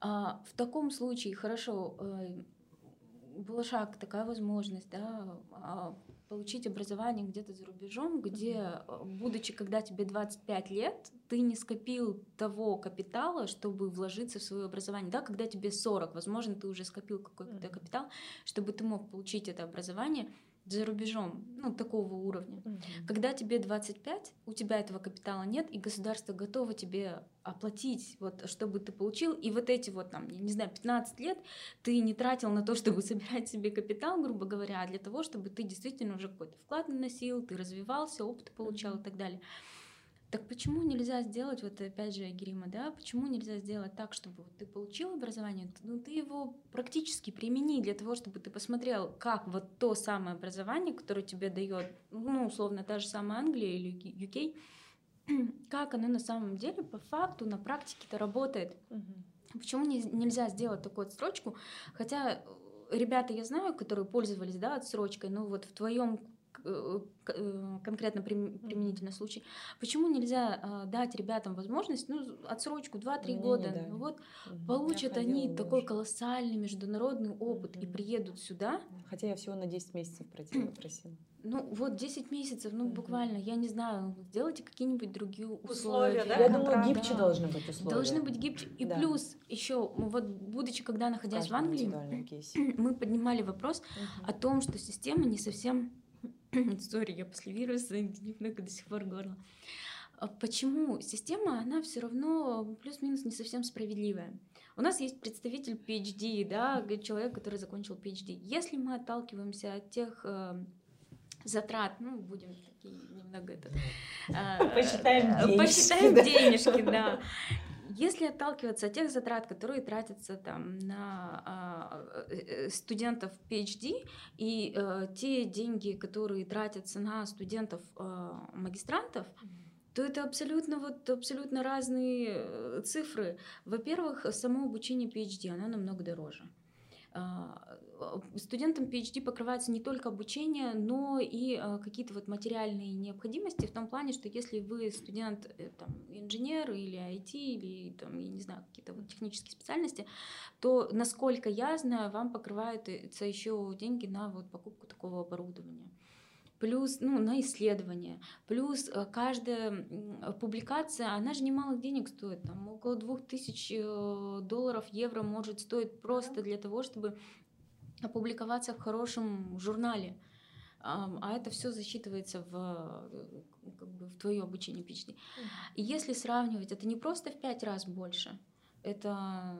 А, в таком случае, хорошо, э, был шаг, такая возможность, да, получить образование где-то за рубежом, где, э, будучи, когда тебе 25 лет, ты не скопил того капитала, чтобы вложиться в свое образование. Да, когда тебе 40, возможно, ты уже скопил какой-то капитал, чтобы ты мог получить это образование – за рубежом, ну, такого уровня. Угу. Когда тебе 25, у тебя этого капитала нет, и государство готово тебе оплатить, вот, чтобы ты получил, и вот эти вот, там, я не знаю, 15 лет ты не тратил на то, чтобы собирать себе капитал, грубо говоря, а для того, чтобы ты действительно уже какой-то вклад наносил, ты развивался, опыт получал и так далее. Так почему нельзя сделать, вот опять же, Герима, да, почему нельзя сделать так, чтобы ты получил образование, ну ты его практически примени для того, чтобы ты посмотрел, как вот то самое образование, которое тебе дает, ну, условно, та же самая Англия или UK, как оно на самом деле по факту на практике-то работает. Угу. Почему не, нельзя сделать такую отсрочку? Хотя ребята, я знаю, которые пользовались да, отсрочкой, но вот в твоем конкретно применительно случай, почему нельзя а, дать ребятам возможность, ну, отсрочку 2-3 года, ну, вот, угу. получат они уже. такой колоссальный международный опыт угу. и приедут сюда. Хотя я всего на 10 месяцев просила. Ну, вот 10 месяцев, ну, буквально, я не знаю, сделайте какие-нибудь другие условия. условия да? Я думаю, гибче да. должны быть условия. Должны быть гибче. И да. плюс еще, вот будучи, когда находясь в, в Англии, мы поднимали вопрос угу. о том, что система не совсем Сори, я после вируса немного до сих пор горло. А почему система, она все равно плюс-минус не совсем справедливая? У нас есть представитель PhD, да, человек, который закончил PhD. Если мы отталкиваемся от тех э, затрат, ну, будем такие немного это... Э, посчитаем денежки. Посчитаем денежки, да. Если отталкиваться от тех затрат, которые тратятся там на а, э, студентов PhD и э, те деньги, которые тратятся на студентов э, магистрантов, то это абсолютно вот абсолютно разные э, цифры. Во-первых, само обучение PhD оно намного дороже. А, студентам PhD покрывается не только обучение, но и а, какие-то вот материальные необходимости в том плане, что если вы студент, э, там, инженер или IT, или там, я не знаю, какие-то вот технические специальности, то, насколько я знаю, вам покрываются еще деньги на вот покупку такого оборудования. Плюс ну, на исследования, плюс э, каждая публикация, она же немало денег стоит, там около 2000 э, долларов, евро может стоить просто для того, чтобы опубликоваться в хорошем журнале. А это все засчитывается в, как бы, в твое обучение PhD. И если сравнивать, это не просто в пять раз больше, это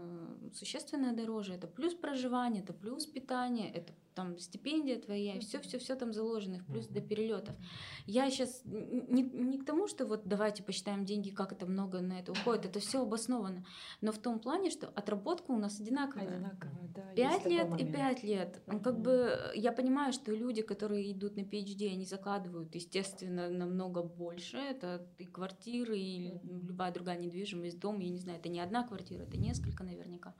существенно дороже, это плюс проживание, это плюс питание, это там стипендия твоя, все, все, все там заложено, плюс до перелетов. Я сейчас не, не к тому, что вот давайте посчитаем деньги, как это много на это уходит, это все обосновано, но в том плане, что отработка у нас одинаковая. Одинаковая, да. Пять лет и пять лет. Ну, как бы я понимаю, что люди, которые идут на PhD, они закладывают, естественно, намного больше. Это и квартиры, и любая другая недвижимость, дом, я не знаю, это не одна квартира, это несколько наверняка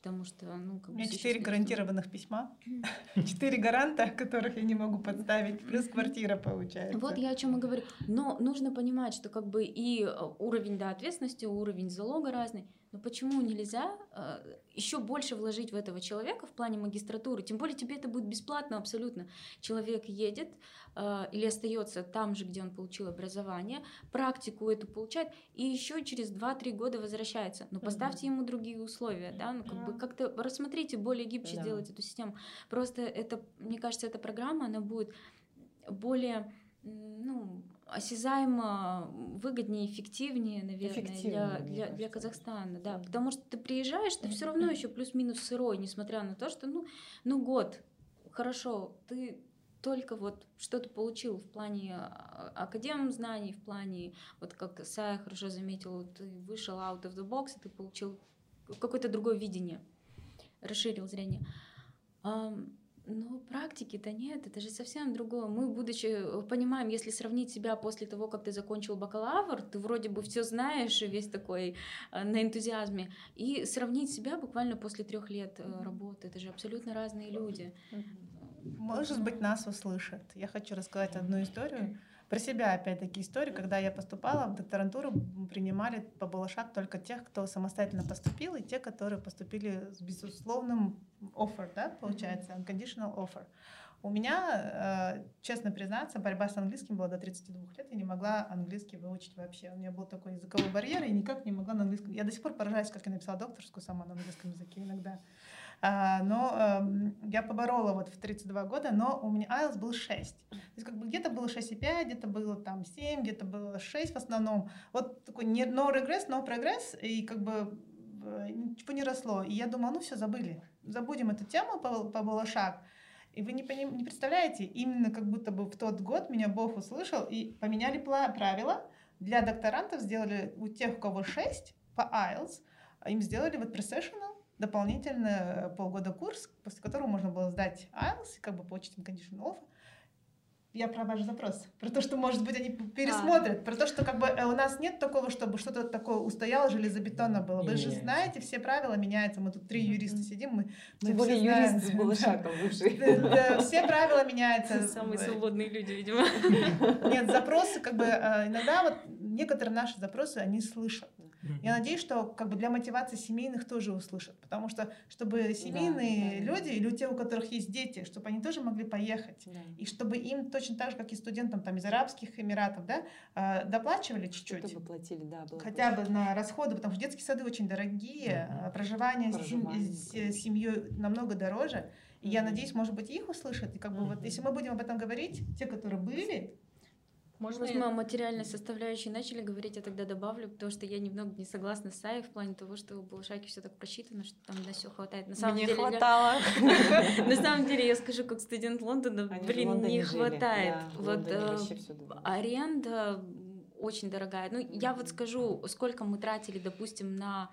потому что, ну, как У меня четыре гарантированных письма, четыре гаранта, которых я не могу подставить, плюс квартира получается. Вот я о чем и говорю. Но нужно понимать, что как бы и э, уровень да, ответственности, уровень залога разный. Но почему нельзя э, еще больше вложить в этого человека в плане магистратуры? Тем более тебе это будет бесплатно абсолютно. Человек едет э, или остается там же, где он получил образование, практику эту получает, и еще через 2-3 года возвращается. Но поставьте ему другие условия, да, ну как бы как-то рассмотрите более гибче да. сделать эту систему. Просто это, мне кажется, эта программа, она будет более, ну, осязаемо выгоднее, эффективнее, наверное, Эффективнее, для, для, для. Казахстана, да. Потому что ты приезжаешь, ты все равно еще плюс-минус сырой, несмотря на то, что ну, ну год, хорошо, ты только вот что-то получил в плане а, академ знаний, в плане, вот как Сая хорошо заметил, ты вышел out of the box, и ты получил какое-то другое видение, расширил зрение. Ам, но практики-то нет, это же совсем другое. Мы, будучи, э, понимаем, если сравнить себя после того, как ты закончил бакалавр, ты вроде бы все знаешь, весь такой э, на энтузиазме, и сравнить себя буквально после трех лет э, работы, это же абсолютно разные люди. Может быть, нас услышат. Я хочу рассказать одну историю. Про себя, опять-таки, историю. Когда я поступала в докторантуру, принимали по Балашак только тех, кто самостоятельно поступил, и те, которые поступили с безусловным offer, да, получается, unconditional offer. У меня, э, честно признаться, борьба с английским была до 32 лет. Я не могла английский выучить вообще. У меня был такой языковой барьер, и никак не могла на английском. Я до сих пор поражаюсь, как я написала докторскую сама на английском языке иногда. А, но эм, я поборола вот в 32 года, но у меня IELTS был 6. То есть как бы где-то было 6,5, где-то было там 7, где-то было 6 в основном. Вот такой не, no regress, no progress, и как бы э, ничего не росло. И я думала, ну все, забыли. Забудем эту тему по, Балашак. И вы не, пони- не представляете, именно как будто бы в тот год меня Бог услышал и поменяли правила. Для докторантов сделали у тех, у кого 6 по IELTS, им сделали вот pre-sessional, дополнительно э, полгода курс, после которого можно было сдать IELTS и как бы получить unconditional offer. Я про ваш запрос, про то, что, может быть, они пересмотрят, про то, что как бы э, у нас нет такого, чтобы что-то такое устояло, железобетонно было. Вы Не же меняется. знаете, все правила меняются. Мы тут три юриста сидим, мы, мы Тем все более юрист с Балашаком бывший. Все правила меняются. Самые свободные люди, видимо. Нет, запросы, как бы э, иногда вот некоторые наши запросы они слышат. Я надеюсь, что как бы для мотивации семейных тоже услышат, потому что чтобы семейные да. люди или у тех, у которых есть дети, чтобы они тоже могли поехать. Да. И чтобы им точно так же, как и студентам там, из Арабских Эмиратов, да, э, доплачивали чуть-чуть. Что-то бы платили, да, было Хотя бы на расходы, потому что детские сады очень дорогие, Мгм. а проживание, с Проживание. с э, семьей намного дороже. И я Мгм. надеюсь, может быть, их услышат. И как бы вот, Мгм. если мы будем об этом говорить, те, которые были, Можно мы о материальной составляющей начали говорить, я тогда добавлю, потому что я немного не согласна с Саей в плане того, что у Балашаки все так просчитано, что там на все хватает. На самом Мне деле, хватало. на самом деле, я скажу, как студент Лондона, блин, не хватает. вот э, аренда очень дорогая. Ну, я вот скажу, сколько мы тратили, допустим, на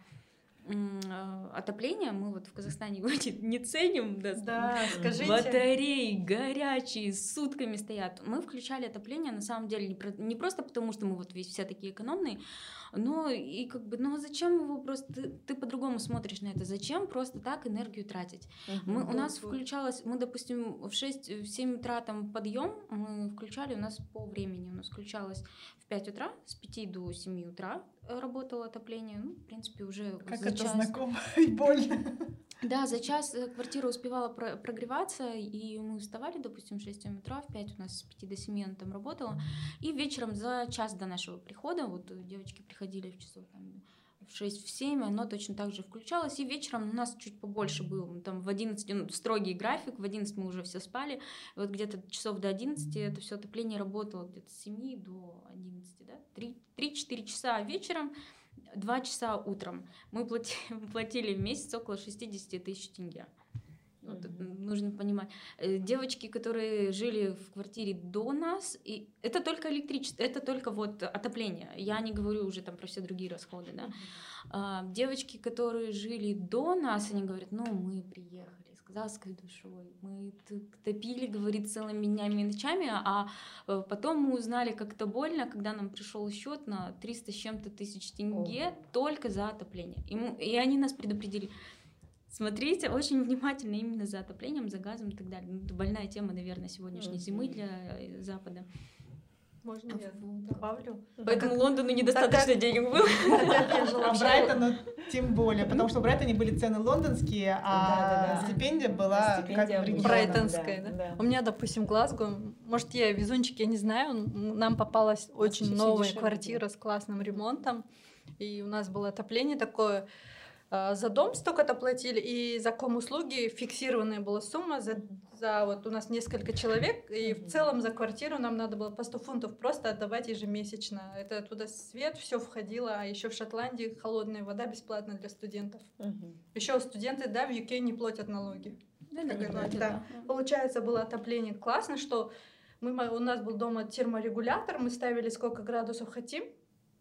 отопление, мы вот в Казахстане его не, ценим, да, Да, скажите. Батареи горячие, сутками стоят. Мы включали отопление, на самом деле, не, про- не просто потому, что мы вот весь все такие экономные, но и как бы, ну а зачем его просто, ты, ты по-другому смотришь на это, зачем просто так энергию тратить? Мы, у нас вот. включалось, мы, допустим, в 6-7 утра там подъем, мы включали, у нас по времени, у нас включалось в 5 утра, с 5 до 7 утра работало отопление, ну, в принципе, уже как это час. знакомо и больно. Да, за час э, квартира успевала про- прогреваться, и мы вставали, допустим, в 6 утра, в 5 у нас с 5 до 7 она там работала. И вечером за час до нашего прихода, вот э, девочки приходили в часов там, в 6, в 7, оно точно так же включалось. И вечером у нас чуть побольше было, там в 11, ну, строгий график, в 11 мы уже все спали. Вот где-то часов до 11 это все отопление работало где-то с 7 до 11, да, 3-4 часа вечером, 2 часа утром. Мы плати- платили в месяц около 60 тысяч тенге. Вот это нужно понимать. Э, Девочки, которые жили в квартире до нас, и это только электричество, это только вот отопление. Я не говорю уже там про все другие расходы, да. А, девочки, которые жили до нас, они говорят, ну мы приехали казахской душой, мы топили, говорит, целыми днями и ночами, а э, потом мы узнали, как это больно, когда нам пришел счет на 300 с чем-то тысяч тенге только за отопление. И, мы- и они нас предупредили, смотрите очень внимательно именно за отоплением, за газом и так далее. Ну, это больная тема, наверное, сегодняшней зимы для э, Запада. Можно я добавлю? Поэтому Лондону недостаточно денег было. Так как я жила А в Брайтону тем более, потому что в Брайтоне были цены лондонские, а стипендия была Стипендия как. Брайтонская, Да, да? да. У меня, допустим, Глазго, может, я везунчик, я не знаю, нам попалась очень новая квартира с классным ремонтом, и у нас было отопление такое, за дом столько-то платили, и за ком-услуги фиксированная была сумма за, за вот у нас несколько человек, и в целом за квартиру нам надо было по 100 фунтов просто отдавать ежемесячно. Это туда свет, все входило, а еще в Шотландии холодная вода бесплатно для студентов. Еще студенты, да, в UK не платят налоги. Да, не платят, да. да. Получается, было отопление классно, что мы, у нас был дома терморегулятор, мы ставили сколько градусов хотим,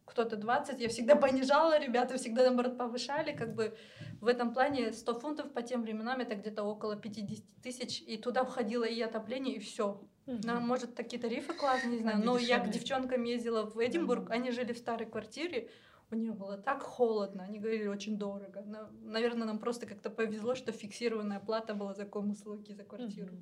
кто-то 20, я всегда понижала, ребята всегда, наоборот, повышали, как бы в этом плане 100 фунтов по тем временам это где-то около 50 тысяч, и туда входило и отопление, и все. Нам, может, такие тарифы классные, не знаю, Они но я к дешевле. девчонкам ездила в Эдинбург, они жили в старой квартире, у них было так холодно, они говорили очень дорого. На- Наверное, нам просто как-то повезло, что фиксированная плата была за ком-услуги, за квартиру.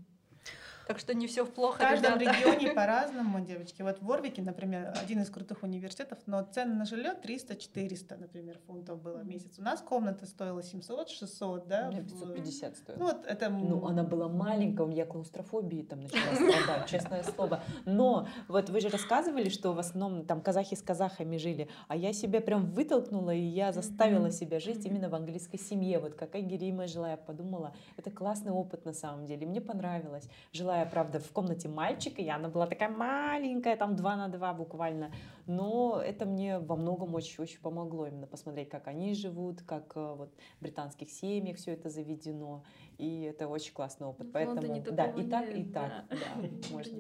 Так что не все В плохо, каждом ребята. регионе по-разному, девочки. Вот в Ворвике, например, один из крутых университетов, но цены на жилье 300-400, например, фунтов было в месяц. У нас комната стоила 700-600, да? У меня в- 550 стоило. Ну, вот это... Ну, она была маленькая, у меня клаустрофобии там начала страдать, честное слово. Но вот вы же рассказывали, что в основном там казахи с казахами жили, а я себя прям вытолкнула, и я заставила себя жить именно в английской семье. Вот как Айгерима жила, я подумала, это классный опыт на самом деле, мне понравилось. Жила я, правда, в комнате мальчика, и она была такая маленькая, там 2 на 2 буквально, но это мне во многом очень-очень помогло именно посмотреть, как они живут, как э, вот в британских семьях все это заведено, и это очень классный опыт. В Поэтому, да, и так, и так, да. да, можно.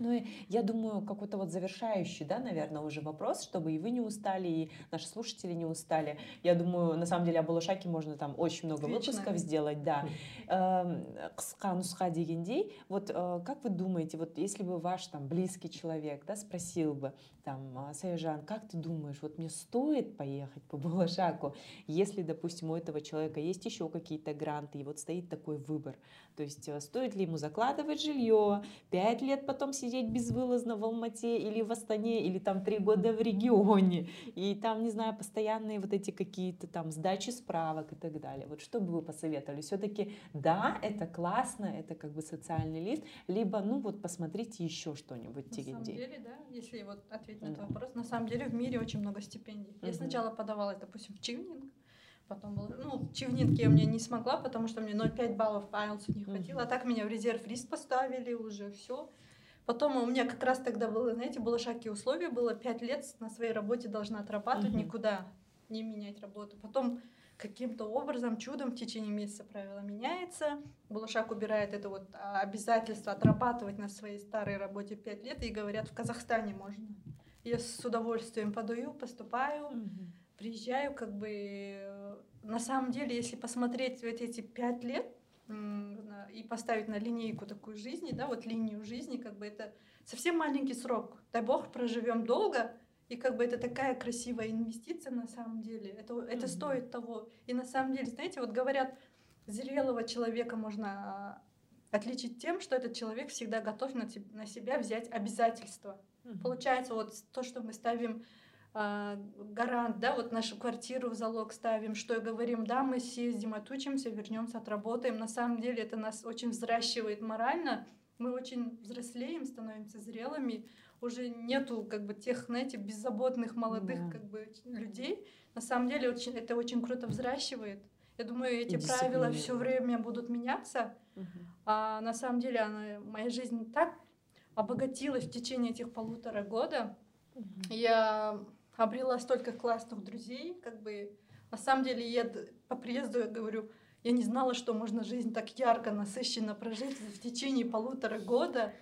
Ну, и я думаю, какой-то вот завершающий, да, наверное, уже вопрос, чтобы и вы не устали, и наши слушатели не устали. Я думаю, на самом деле, о Балашаке можно там очень много Вечно. выпусков сделать, да. Эм, қысқа нұсқа дегендей, вот э, как вы думаете, вот если бы ваш там близкий человек, да, спросил бы, там, «А, Саяжан, как ты думаешь, вот мне стоит поехать по Балашаку, если, допустим, у этого человека есть еще какие-то гранты, и вот стоит такой выбор, то есть э, стоит ли ему закладывать жилье, пять лет потом сидеть безвылазно в Алмате или в Астане, или там три года в регионе, и там, не знаю, постоянные вот эти какие-то там сдачи справок и так далее. Вот что бы вы посоветовали? Все-таки да, это классно, это как бы социальный лист, либо, ну вот, посмотрите еще что-нибудь, На самом деле, да, если вот ответить на Да. этот вопрос, на самом деле в мире очень много стипендий. Я сначала подавалась, допустим, в Чивнинг, потом было, ну, в Чивнинг я мне не смогла, потому что мне 0,5 баллов по IELTS не хватило, а так меня в резерв риск поставили уже, все. Потом у меня как раз тогда было, знаете, было шаги условия, было 5 лет на своей работе должна отрабатывать, никуда не менять работу. Потом каким-то образом, чудом в течение месяца правило меняется. Балашак убирает это вот а, обязательство отрабатывать на своей старой работе 5 лет и говорят, в Казахстане можно. Я с удовольствием подаю, поступаю, Мгм. приезжаю, как бы на самом деле, если посмотреть вот эти пять лет и поставить на линейку такую жизни, да, вот линию жизни, как бы это совсем маленький срок. Дай бог проживем долго, и как бы это такая красивая инвестиция на самом деле. Это, это Мгм. стоит того. И на самом деле, знаете, вот говорят, зрелого человека можно а, отличить тем, что этот человек всегда готов на, на себя взять обязательства. Мгм. Получается, вот то, что мы ставим а, гарант, да, вот нашу квартиру в залог ставим, что и говорим, да, мы съездим, отучимся, вернемся, отработаем. На самом деле это нас очень взращивает морально. Мы очень взрослеем, становимся зрелыми. Уже нету как бы тех, знаете, беззаботных молодых Да. как бы людей. На самом деле очень, это очень круто взращивает. Я думаю, эти правила все время будут меняться. Мгм. А на самом деле она, моя жизнь так обогатилась в течение этих полутора года. Я обрела столько классных друзей, как бы на самом деле я по приезду я говорю, я не знала, что можно жизнь так ярко, насыщенно прожить в течение полутора года.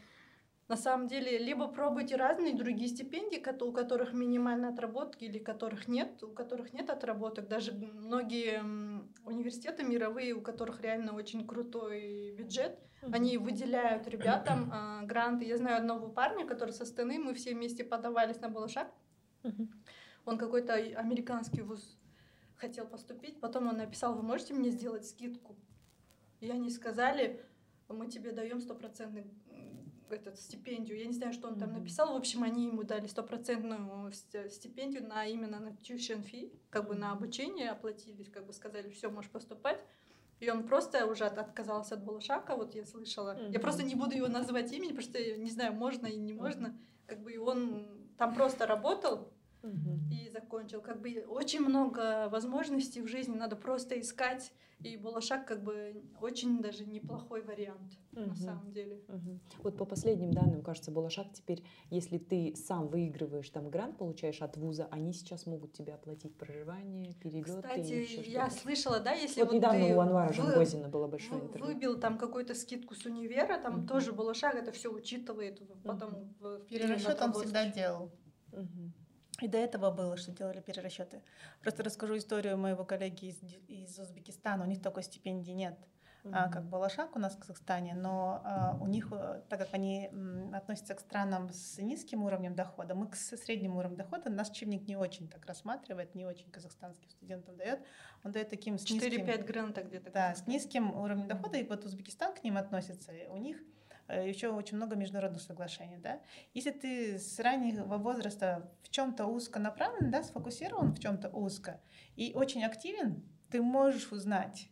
На самом деле, либо пробуйте разные другие стипендии, у которых минимальные отработки или которых нет, у которых нет отработок. Даже многие университеты мировые, у которых реально очень крутой бюджет, они выделяют ребятам а, гранты. Я знаю одного парня, который со Стены, мы все вместе подавались на Балашак. Он какой-то американский вуз хотел поступить. Потом он написал, вы можете мне сделать скидку? И они сказали, мы тебе даем стопроцентный м, этот стипендию. Я не знаю, что он там написал. В общем, они ему дали стопроцентную ст- стипендию на именно на tuition fee, как бы на обучение оплатились, как бы сказали, все, можешь поступать. И он просто уже от- отказался от Балашака, вот я слышала. Я Мгм. просто не буду его называть имени, потому что я не знаю, можно и не можно. Как бы и он там просто работал, Мгм. и закончил. Как бы очень много возможностей в жизни, надо просто искать. И Балашак как бы очень даже неплохой вариант на Мгм. самом деле. Мгм. Вот по последним данным, кажется, Балашак теперь, если ты сам выигрываешь там грант, получаешь от вуза, они сейчас могут тебе оплатить проживание, перелеты и Кстати, еще я слышала, да, если Вот вот недавно ты у Анвара вы- Жангозина было большое интервью. выбил там какую-то скидку с универа, там Мгм. тоже Балашак это все учитывает потом в Перерасчет он всегда делал. Мгм. И до этого было, что делали перерасчеты. Просто расскажу историю моего коллеги из, из Узбекистана. У них такой стипендии нет, а, Мгм. как Балашак у нас в Казахстане, но а, у них, э, так как они м, относятся к странам с низким уровнем дохода, мы к среднему уровню дохода, наш чивник не очень так рассматривает, не очень казахстанским студентам дает. Он дает таким с низким... 4-5 гранта где-то. Да, с низким уровнем дохода, и вот Узбекистан к ним относится, и у них еще очень много международных соглашений, да. Если ты с раннего возраста в чем-то узко направлен, да, сфокусирован в чем-то узко и очень активен, ты можешь узнать.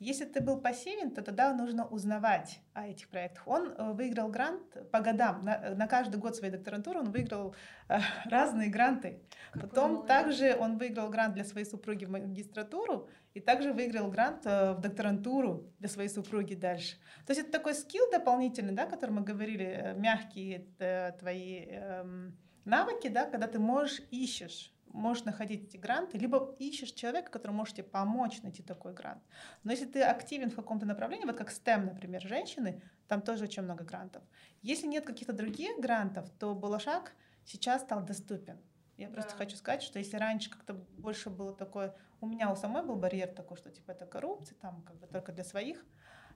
Если ты был пассивен, то тогда нужно узнавать о этих проектах. Он э, выиграл грант по годам. На, на каждый год своей докторантуры он выиграл э, разные гранты. Какой Потом молодец. также он выиграл грант для своей супруги в магистратуру и также выиграл грант э, в докторантуру для своей супруги дальше. То есть это такой скилл дополнительный, да, о котором мы говорили, э, мягкие э, твои эм, навыки, да, когда ты можешь, ищешь, можешь находить эти гранты, либо ищешь человека, который может тебе помочь найти такой грант. Но если ты активен в каком-то направлении, вот как STEM, например, женщины, там тоже очень много грантов. Если нет каких-то других грантов, то Балашак сейчас стал доступен. Я просто Да. хочу сказать, что если раньше как-то больше было такое, у меня у самой был барьер такой, что типа это коррупция, там как бы только для своих.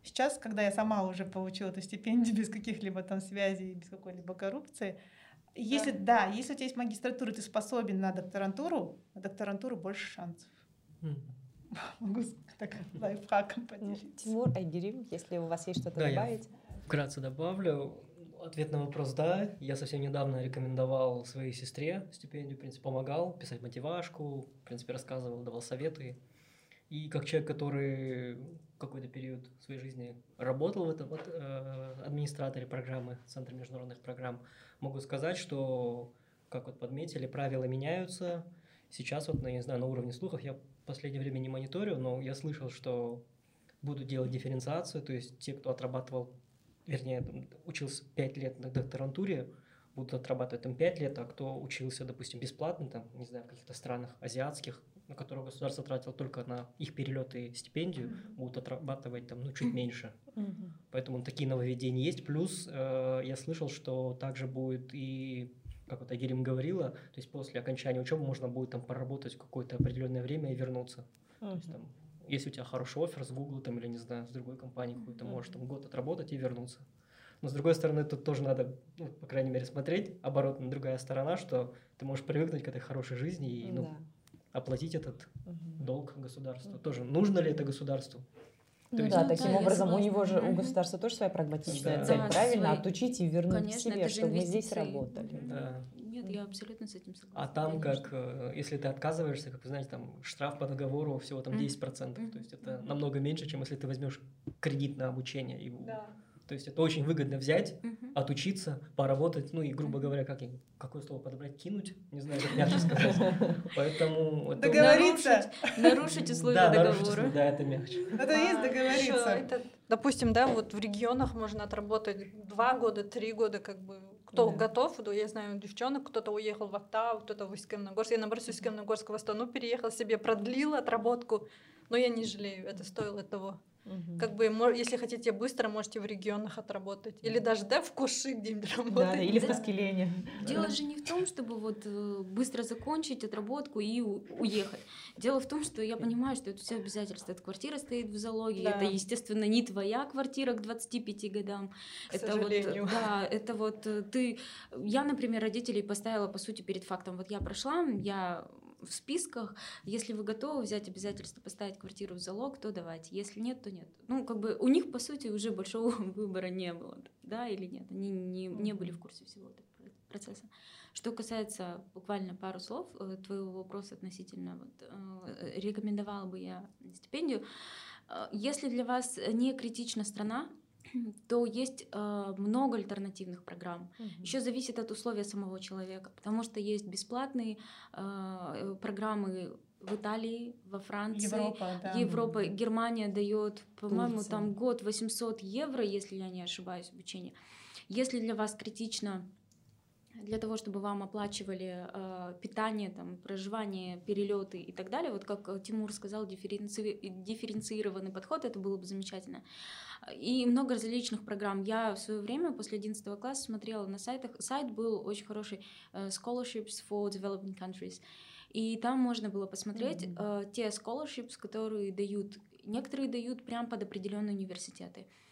Сейчас, когда я сама уже получила эту стипендию без каких-либо там связей, без какой-либо коррупции, если да, если у тебя есть магистратура, ты способен на докторантуру, на докторантуру больше шансов. М. Могу так лайфхаком Ну, поделиться. Тимур Айгерим, если у вас есть что-то Да, я добавить. Вкратце добавлю. Ответ на вопрос «да». Я совсем недавно рекомендовал своей сестре стипендию, в принципе, помогал писать мотивашку, в принципе, рассказывал, давал советы. И как человек, который какой-то период своей жизни работал в этом вот, э, администраторе программы Центра международных программ, могу сказать, что, как вот подметили, правила меняются. Сейчас вот, ну, я не знаю, на уровне слухов я в последнее время не мониторю, но я слышал, что будут делать дифференциацию, то есть те, кто отрабатывал, вернее, учился 5 лет на докторантуре, будут отрабатывать там 5 лет, а кто учился, допустим, бесплатно, там, не знаю, в каких-то странах азиатских, на которые государство тратило только на их перелеты и стипендию, будут отрабатывать там, ну, чуть меньше. Мгм. Поэтому такие нововведения есть. Плюс э, я слышал, что также будет и, как вот Агирим говорила, то есть после окончания учебы можно будет там поработать какое-то определенное время и вернуться. То есть, там, если у тебя хороший офер с Google там, или, не знаю, с другой компанией какой-то, можешь там год отработать и вернуться. Но с другой стороны, тут тоже надо, ну, по крайней мере, смотреть оборотно другая сторона, что ты можешь привыкнуть к этой хорошей жизни и ну, Да. Оплатить этот Мгм. долг государству. Тоже нужно ли это государству? Ну То есть- да, Ну таким да, образом у него же, у государства тоже своя прагматичная Да. цель, Да, правильно? свои- Отучить и вернуть Конечно, себе, это же чтобы мы здесь инвестиции. работали. Да. Нет, я абсолютно с этим согласна. А там, конечно. как, э, если ты отказываешься, как вы знаете, там штраф по договору всего там Мгм. 10%. То Мгм. есть это намного меньше, чем если ты возьмешь кредит на обучение. И, Да. То есть это очень выгодно взять, Мгм. отучиться, поработать, ну и, грубо говоря, как, я- какое слово подобрать, кинуть, не знаю, как мягче сказать. Поэтому... это- Договориться. Нарушить условия договора. да, это мягче. Это и есть А, договориться. допустим, да, вот в регионах можно отработать два года, три года, как бы кто Да. готов, да, я знаю девчонок, кто-то уехал в Октау, кто-то в Усть-Каменогорск. Я, наоборот, с Усть-Каменогорска в Астану переехала, себе продлила отработку, но я не жалею, это стоило того. Мгм. Как бы, если хотите быстро, можете в регионах отработать. Или даже, да, в Куши где-нибудь Да, работать. да, или в Да. Каскелене. Дело же не в том, чтобы вот э, быстро закончить отработку и уехать. Дело в том, что я понимаю, что это все обязательства. Эта квартира стоит в залоге. Да. Это, естественно, не твоя квартира к 25 годам. К это сожалению. вот, да, это вот э, ты. Я, например, родителей поставила по сути перед фактом. Вот я прошла, я в списках. Если вы готовы взять обязательство поставить квартиру в залог, то давайте. Если нет, то нет. Ну, как бы у них, по сути, уже большого выбора не было. Да или нет? Они не, не были в курсе всего этого про- процесса. Что касается буквально пару слов э, твоего вопроса относительно, вот, э, рекомендовала бы я стипендию. Э, Если для вас не критична страна, то есть э, много альтернативных программ. Мгм. Еще зависит от условия самого человека, потому что есть бесплатные э, программы в Италии, во Франции, Европа, да. Европа, Германия дает, по-моему, там год 800 евро, если я не ошибаюсь, обучение. Если для вас критично для того, чтобы вам оплачивали э, питание, там, проживание, перелеты и так далее, вот как э, Тимур сказал, дифференци- дифференцированный подход, это было бы замечательно. И много различных программ. Я в свое время, после 11 класса, смотрела на сайтах. Сайт был очень хороший, э, Scholarships for Developing Countries. И там можно было посмотреть Мгм. э, те scholarships, которые дают. Некоторые дают прям под определенные университеты. А,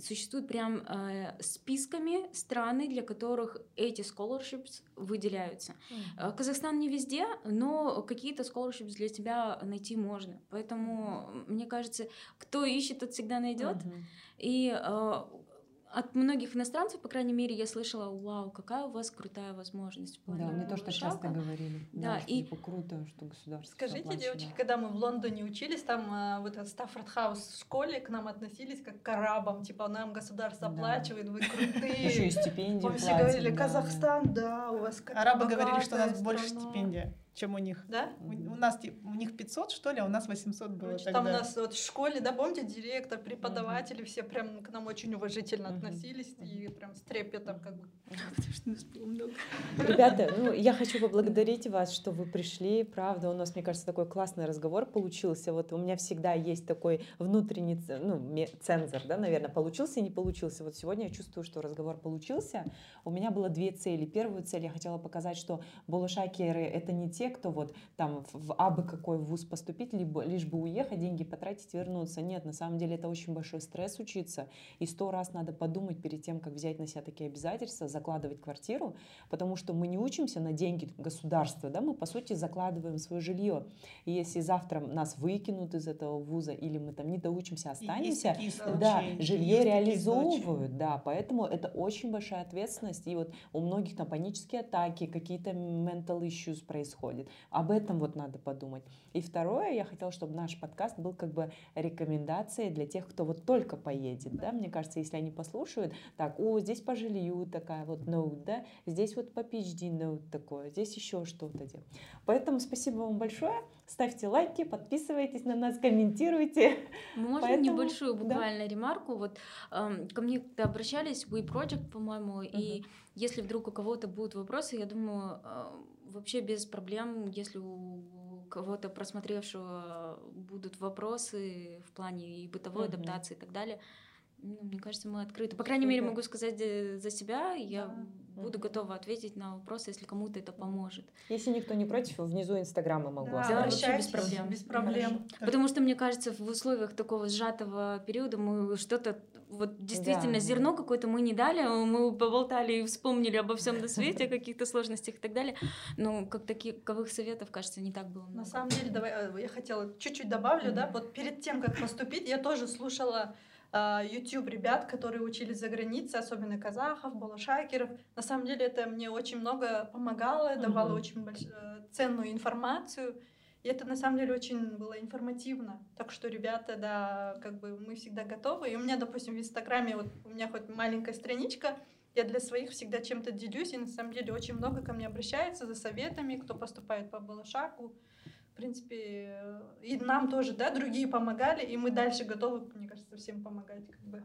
Существуют прям э, списками страны, для которых эти scholarships выделяются. Э, Казахстан не везде, но какие-то scholarships для тебя найти можно. Поэтому, мне кажется, кто ищет, тот всегда найдет. Мгм. И э, от многих иностранцев, по крайней мере, я слышала, вау, какая у вас крутая возможность. Да, мне тоже так часто шага». говорили. Да, что, и- типа круто, что государство Скажите, девочки, когда мы в Лондоне учились, там э, вот этот Стаффорд Хаус в школе к нам относились как к арабам, типа нам государство Да. оплачивает, вы Еще и крутые. стипендию Мы все говорили, да. Казахстан, да, у вас Арабы говорили, что у нас больше страна». стипендия, чем у них. Да? У, у нас у них 500, что ли, а у нас 800 было Короче, тогда. там у нас вот в школе, да, помните, директор, преподаватели, все прям к нам очень уважительно Мгм. относились и прям с трепетом как бы. Потому что нас было много. Ребята, ну я хочу поблагодарить вас, что вы пришли. Правда, у нас, мне кажется, такой классный разговор получился. Вот у меня всегда есть такой внутренний ну, цензор, да, наверное, получился и не получился. Вот сегодня я чувствую, что разговор получился. У меня было две цели. Первую цель я хотела показать, что болошакеры — это не те, кто вот там в- абы какой вуз поступить, либо лишь бы уехать, деньги потратить, вернуться. Нет, на самом деле это очень большой стресс учиться. И сто раз надо подумать перед тем, как взять на себя такие обязательства, закладывать квартиру, потому что мы не учимся на деньги государства, да, мы по сути закладываем свое жилье. И если завтра нас выкинут из этого вуза или мы там не доучимся, останемся, да, жилье реализовывают, да, поэтому это очень большая ответственность, и вот у многих там панические атаки, какие-то mental issues происходят, об этом вот надо подумать. И второе, я хотела, чтобы наш подкаст был как бы рекомендацией для тех, кто вот только поедет, да, мне кажется, если они послушают, так, о, здесь по жилью такая вот note, да, здесь вот по PhD note такое, здесь еще что-то. де. Поэтому спасибо вам большое, ставьте лайки, подписывайтесь на нас, комментируйте. Можно Поэтому, небольшую да. буквально ремарку? Вот эм, ко мне когда обращались, We Project, по-моему, и если вдруг у кого-то будут вопросы, я думаю, э, вообще без проблем, если у кого-то просмотревшего будут вопросы в плане и бытовой Мгм. адаптации и так далее, ну, мне кажется, мы открыты. По крайней мере, могу сказать э, за себя, я Да. Буду готова ответить на вопросы, если кому-то это поможет. Если никто не против, внизу Инстаграма могу Да, оставить. вообще без проблем. Без проблем. Хорошо. Потому что, мне кажется, в условиях такого сжатого периода мы что-то, вот действительно, Да. зерно какое-то мы не дали, мы поболтали и вспомнили обо всем на свете, о каких-то сложностях и так далее. Но как таковых советов, кажется, не так было много. На самом деле, давай, э, я хотела чуть-чуть добавлю, да, вот перед тем, как поступить, я тоже слушала YouTube ребят, которые учились за границей, особенно казахов, балашакеров. На самом деле это мне очень много помогало, давало Мгм. очень больш- э, ценную информацию. И это на самом деле очень было информативно. Так что, ребята, да, как бы мы всегда готовы. И у меня, допустим, в Инстаграме, вот у меня хоть маленькая страничка, я для своих всегда чем-то делюсь, и на самом деле очень много ко мне обращается за советами, кто поступает по Балашаку. В принципе, и нам тоже, да, другие помогали, и мы дальше готовы, мне кажется, всем помогать, как бы.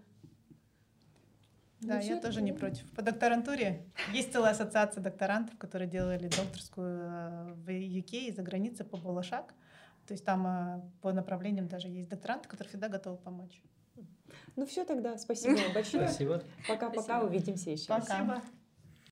Да, Ну, я тоже это- не против. По докторантуре есть целая ассоциация докторантов, которые делали докторскую э, в UK и за границей по Балашак. То есть там э, по направлениям даже есть докторанты, которые всегда готовы помочь. Ну все тогда, спасибо большое. Спасибо. Пока-пока, увидимся еще. Пока. Спасибо.